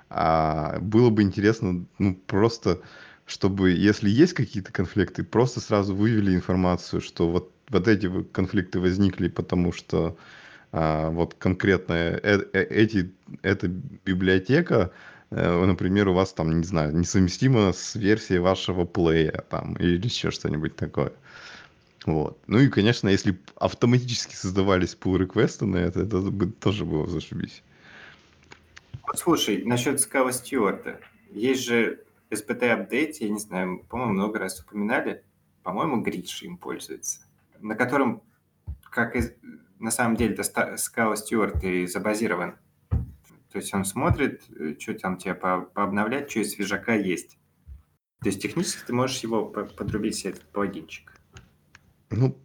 [SPEAKER 2] а, было бы интересно, ну, просто, чтобы, если есть какие-то конфликты, просто сразу вывели информацию, что вот вот эти конфликты возникли, потому что а, вот конкретно э, э, эти, эта библиотека, например, у вас там, не знаю, несовместима с версией вашего плея там, или еще что-нибудь такое. Вот. Ну и, конечно, если автоматически создавались pull реквесты на это, это бы тоже было зашибись.
[SPEAKER 1] Слушай, насчет Скала Стюарта. Есть же SBT апдейт, я не знаю, по-моему, много раз упоминали. По-моему, Гриша им пользуется. На котором, как и на самом деле, это Скала Стюарт и забазирован. То есть он смотрит, э, что там тебе по пообновлять, что из свежака есть. То есть технически ты можешь его подрубить себе этот плагинчик.
[SPEAKER 2] Ну,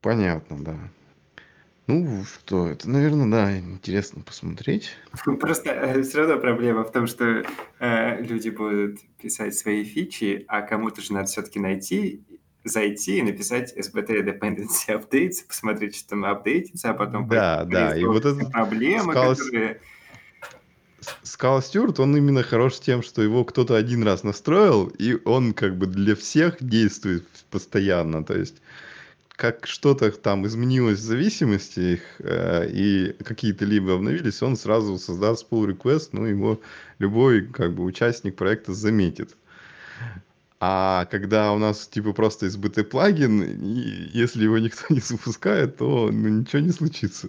[SPEAKER 2] понятно, да. Ну, что, это, наверное, да, интересно посмотреть. (laughs)
[SPEAKER 1] Просто э, все равно проблема в том, что э, люди будут писать свои фичи, а кому-то же надо все-таки найти, зайти и написать SBT Dependency Updates, посмотреть, что там апдейтится, а потом
[SPEAKER 2] да, да, и вот это
[SPEAKER 1] проблемы, Scala, которые...
[SPEAKER 2] Scala Stewart, он именно хорош тем, что его кто-то один раз настроил, и он как бы для всех действует постоянно, то есть как что-то там изменилось в зависимости их, э, и какие-то либо обновились, он сразу создаст pull request, ну, его любой как бы участник проекта заметит. А когда у нас типа просто избытый плагин, если его никто (laughs) не запускает, то ну, ничего не случится.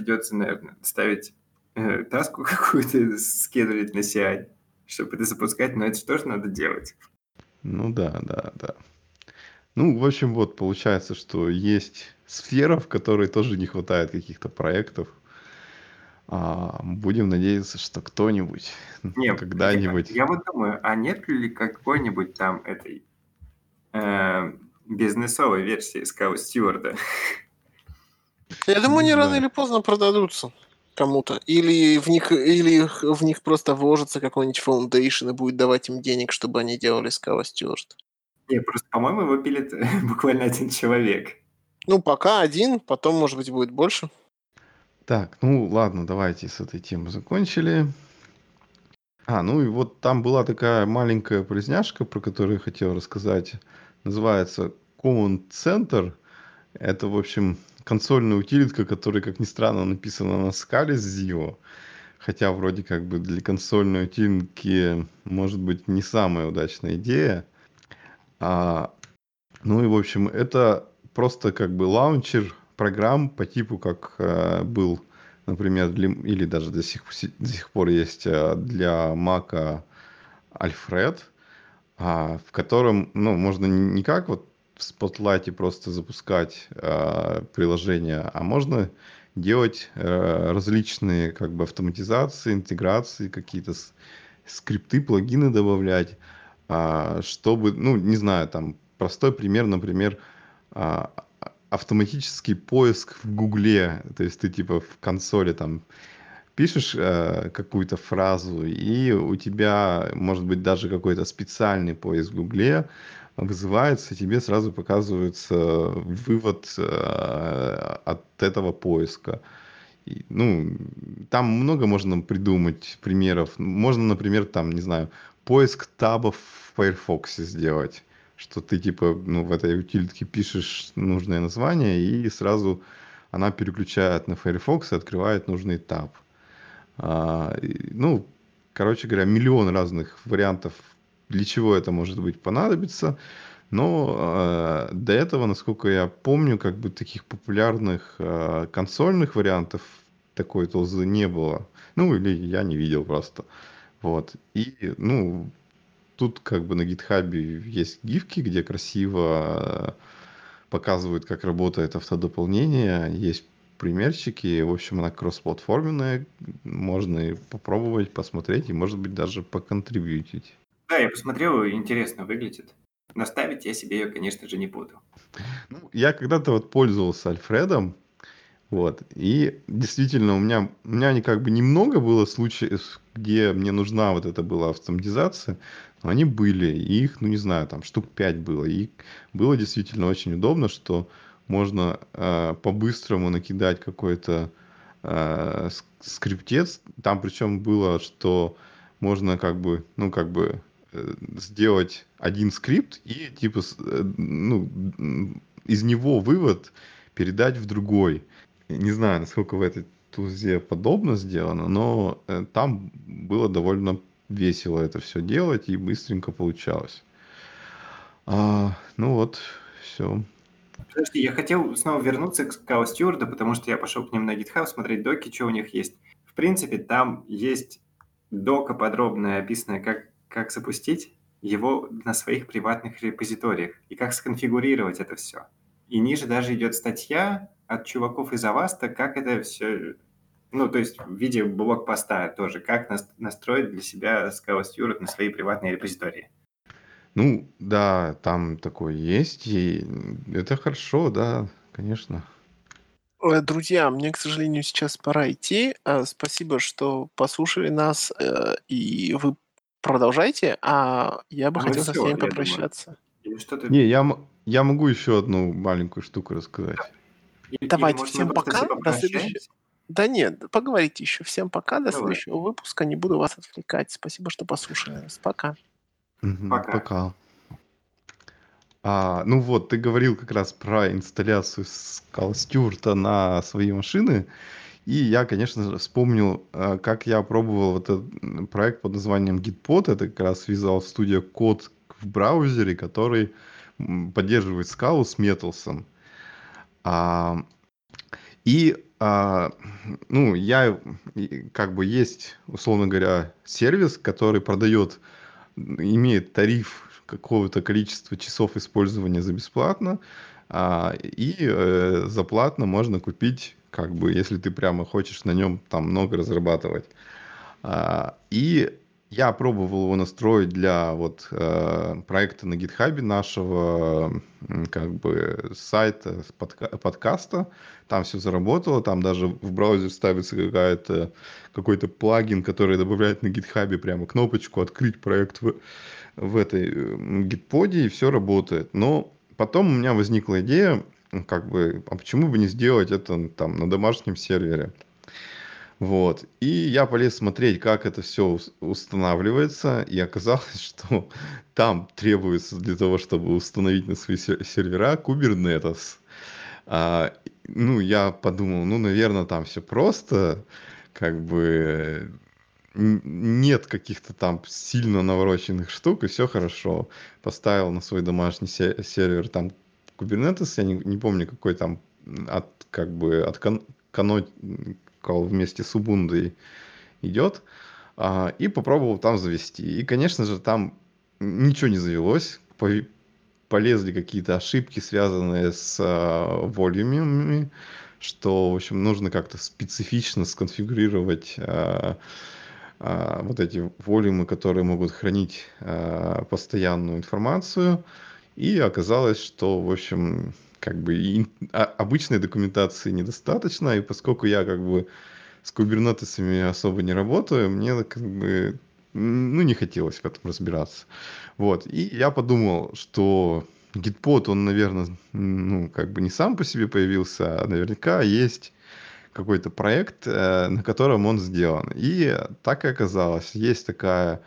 [SPEAKER 1] Придется, наверное, ставить э, таску (laughs) какую-то, скидывать на CI, чтобы это запускать, но это же тоже надо делать.
[SPEAKER 2] Ну да, да, да. Ну, в общем, вот получается, что есть сфера, в которой тоже не хватает каких-то проектов. А, будем надеяться, что кто-нибудь
[SPEAKER 1] Нет, когда-нибудь. Я, я вот думаю, а нет ли какой-нибудь там этой э, бизнесовой версии Scala Steward а? (laughs)
[SPEAKER 3] Я думаю, они рано или поздно продадутся кому-то. Или в них, или в них просто вложится какой-нибудь foundation и будет давать им денег, чтобы они делали Steward.
[SPEAKER 1] Не, просто, по-моему, его пилит (laughs) буквально один человек.
[SPEAKER 3] Ну, пока один, потом, может быть, будет больше.
[SPEAKER 2] Так, ну ладно, давайте с этой темы закончили. А, ну и вот там была такая маленькая призняшка, про которую я хотел рассказать. Называется Command Center. Это, в общем, консольная утилитка, которая, как ни странно, написана на скале с Zio. Хотя вроде как бы для консольной утилитки может быть не самая удачная идея. А, ну и, в общем, это просто как бы лаунчер программ по типу, как э, был, например, для, или даже до сих, до сих пор есть э, для Mac Alfred, э, в котором, ну, можно не как вот в Spotlight просто запускать э, приложение, а можно делать э, различные как бы автоматизации, интеграции, какие-то скрипты, плагины добавлять. А, чтобы, ну, не знаю, там, простой пример, например, а, автоматический поиск в Гугле, то есть ты типа в консоли там пишешь э, какую-то фразу, и у тебя, может быть, даже какой-то специальный поиск в Гугле вызывается, тебе сразу показывается вывод э, от этого поиска. Ну, там много можно придумать примеров. Можно, например, там, не знаю, поиск табов в Firefox сделать. Что ты типа ну, в этой утилитке пишешь нужное название и сразу она переключает на Firefox и открывает нужный таб. А, ну, короче говоря, миллион разных вариантов, для чего это может быть понадобится. Но э, до этого, насколько я помню, как бы таких популярных э, консольных вариантов такой толзы не было. Ну, или я не видел просто. Вот. И, ну, тут как бы на гитхабе есть гифки, где красиво показывают, как работает автодополнение. Есть примерчики. В общем, она кроссплатформенная. Можно попробовать, посмотреть и, может быть, даже поконтрибьютить.
[SPEAKER 1] Да, я посмотрел, интересно выглядит. Наставить я себе ее, конечно же, не буду.
[SPEAKER 2] Ну, я когда-то вот пользовался Альфредом, вот. И действительно, у меня, у меня как бы немного было случаев, где мне нужна вот эта была автоматизация, но они были, и их, ну не знаю, там штук 5 было. И было действительно очень удобно, что можно э, по-быстрому накидать какой-то э, скриптец. Там причем было, что можно как бы, ну как бы сделать один скрипт и типа, э, ну, из него вывод передать в другой не знаю, насколько в этой тузе подобно сделано, но э, там было довольно весело это все делать и быстренько получалось. А, ну вот, все.
[SPEAKER 1] Подожди, я хотел снова вернуться к Скала Стюарда, потому что я пошел к ним на GitHub смотреть доки, что у них есть. В принципе, там есть дока подробная описанная, как, как запустить его на своих приватных репозиториях и как сконфигурировать это все. И ниже даже идет статья от чуваков из Аваста, как это все, ну, то есть в виде блокпоста тоже, как настроить для себя Scala Steward на свои приватные репозитории.
[SPEAKER 2] Ну, да, там такое есть, и это хорошо, да, конечно.
[SPEAKER 3] Э, друзья, мне, к сожалению, сейчас пора идти. Э, спасибо, что послушали нас, э, и вы продолжайте, а я бы а хотел со всеми попрощаться.
[SPEAKER 2] Не, я, я могу еще одну маленькую штуку рассказать.
[SPEAKER 3] И, Давайте, всем пока, до следующего... Да нет, поговорите еще. Всем пока, до Давай. следующего выпуска. Не буду вас отвлекать. Спасибо, что послушали нас. Пока.
[SPEAKER 2] Пока. Пока. А, ну вот, ты говорил как раз про инсталляцию Scala Stewart на свои машины. И я, конечно вспомнил, а, как я пробовал вот этот проект под названием Gitpod. Это как раз Visual Studio Code в браузере, который поддерживает скалу с Metals. А, и а, ну, я как бы есть, условно говоря, сервис, который продает, имеет тариф какого-то количества часов использования за бесплатно, а, и э, за платно можно купить, как бы, если ты прямо хочешь на нем там много разрабатывать. А, и я пробовал его настроить для вот э, проекта на гитхабе нашего как бы сайта подка- подкаста. Там все заработало, там даже в браузер ставится какая-то какой-то плагин, который добавляет на гитхабе прямо кнопочку открыть проект в, в этой гитподе и все работает. Но потом у меня возникла идея, как бы, а почему бы не сделать это там на домашнем сервере? Вот. И я полез смотреть, как это все устанавливается, и оказалось, (laughs) что там требуется для того, чтобы установить на свои сервера Kubernetes. А, ну, я подумал, ну, наверное, там все просто, как бы нет каких-то там сильно навороченных штук, и все хорошо. Поставил на свой домашний сервер там Kubernetes, я не, не помню, какой там от, как бы, от кан- кано- вместе с Ubuntu идет, а, и попробовал там завести. И, конечно же, там ничего не завелось, полезли какие-то ошибки, связанные с а, волюмами, что, в общем, нужно как-то специфично сконфигурировать а, вот эти волюмы, которые могут хранить постоянную информацию. И оказалось, что, в общем, как бы и, а, обычной документации недостаточно, и поскольку я как бы с кубернетесами особо не работаю, мне как бы ну, не хотелось в этом разбираться. Вот. И я подумал, что Gitpod, он, наверное, ну, как бы не сам по себе появился, а наверняка есть какой-то проект, э, на котором он сделан. И так и оказалось. Есть такая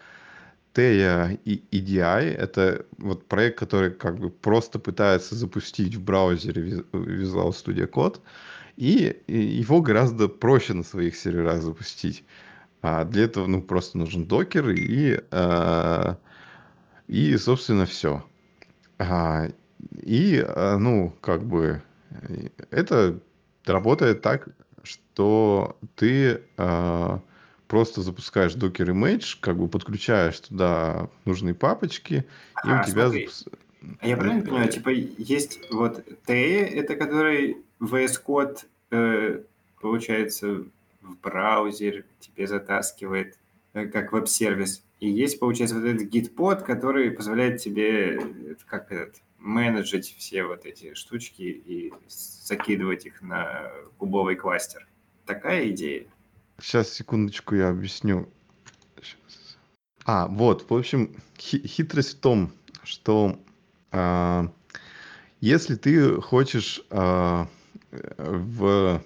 [SPEAKER 2] Teia и EDI — это вот проект, который как бы просто пытается запустить в браузере Visual Studio Code, и его гораздо проще на своих серверах запустить. А для этого ну, просто нужен докер и, э, и собственно, все. А, и, э, ну, как бы, это работает так, что ты э, просто запускаешь Docker Image, как бы подключаешь туда нужные папочки, и у тебя... Смотри.
[SPEAKER 1] А я правильно понимаю, типа есть вот T, это который VS Code, э, получается, в браузер тебе затаскивает, э, как веб-сервис. И есть, получается, вот этот Gitpod, который позволяет тебе, как этот, менеджить все вот эти штучки и закидывать их на кубовый кластер. Такая идея?
[SPEAKER 2] Сейчас, секундочку, я объясню. Сейчас. А, вот, в общем, хитрость в том, что а, если ты хочешь а, в,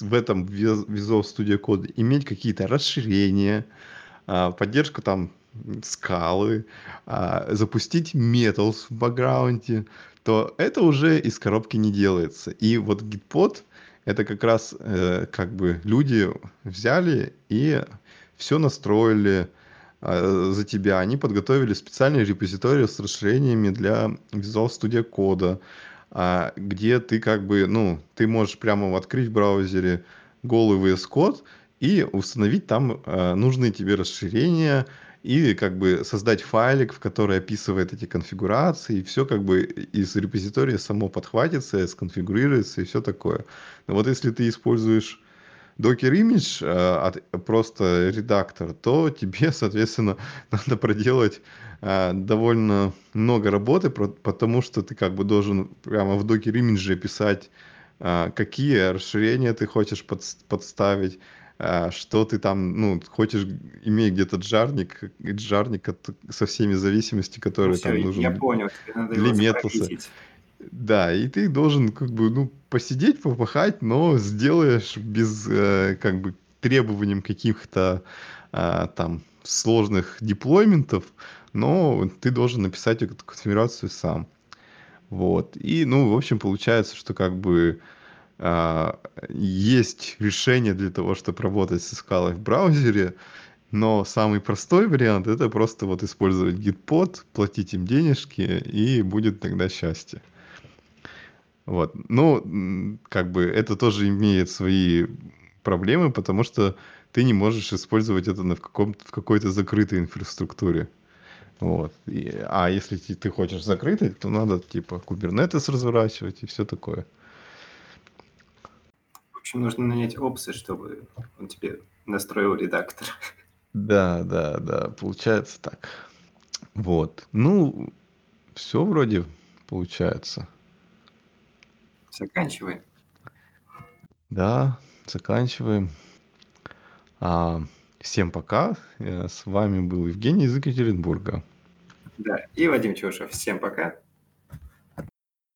[SPEAKER 2] в этом Visual Studio Code иметь какие-то расширения, а, поддержку там скалы, а, запустить Metals в бэкграунде, то это уже из коробки не делается. И вот Gitpod — это как раз э, как бы люди взяли и все настроили э, за тебя. Они подготовили специальный репозиторий с расширениями для Visual Studio Code, э, где ты как бы, ну, ты можешь прямо открыть в браузере голый VS Code и установить там э, нужные тебе расширения, и как бы создать файлик, в который описывает эти конфигурации, и все как бы из репозитория само подхватится, сконфигурируется и все такое. Но вот если ты используешь Docker Image, э, просто редактор, то тебе, (laughs) соответственно, надо проделать э, довольно много работы, потому что ты как бы должен прямо в Docker Image писать, э, какие расширения ты хочешь подставить, а, что ты там, ну, хочешь иметь где-то джарник, джарник со всеми зависимостями, которые ну, там
[SPEAKER 1] нужны. Я понял,
[SPEAKER 2] тебе надо метоса. Да, и ты должен как бы, ну, посидеть, попахать, но сделаешь без, э, как бы, требованием каких-то э, там сложных деплойментов, но ты должен написать эту конфигурацию сам. Вот. И, ну, в общем, получается, что как бы а, есть решение для того, чтобы работать со скалой в браузере, но самый простой вариант это просто вот использовать gitpod, платить им денежки, и будет тогда счастье. Вот. Ну, как бы это тоже имеет свои проблемы, потому что ты не можешь использовать это на в, каком в какой-то закрытой инфраструктуре. Вот. И, а если ты, ты хочешь закрытой, то надо типа Kubernetes разворачивать и все такое
[SPEAKER 1] общем, нужно нанять опсы, чтобы он тебе настроил редактор.
[SPEAKER 2] Да, да, да, получается так. Вот. Ну, все вроде получается.
[SPEAKER 1] Заканчиваем.
[SPEAKER 2] Да, заканчиваем. А, всем пока. С вами был Евгений из Екатеринбурга.
[SPEAKER 1] Да, и Вадим Чушев. Всем пока.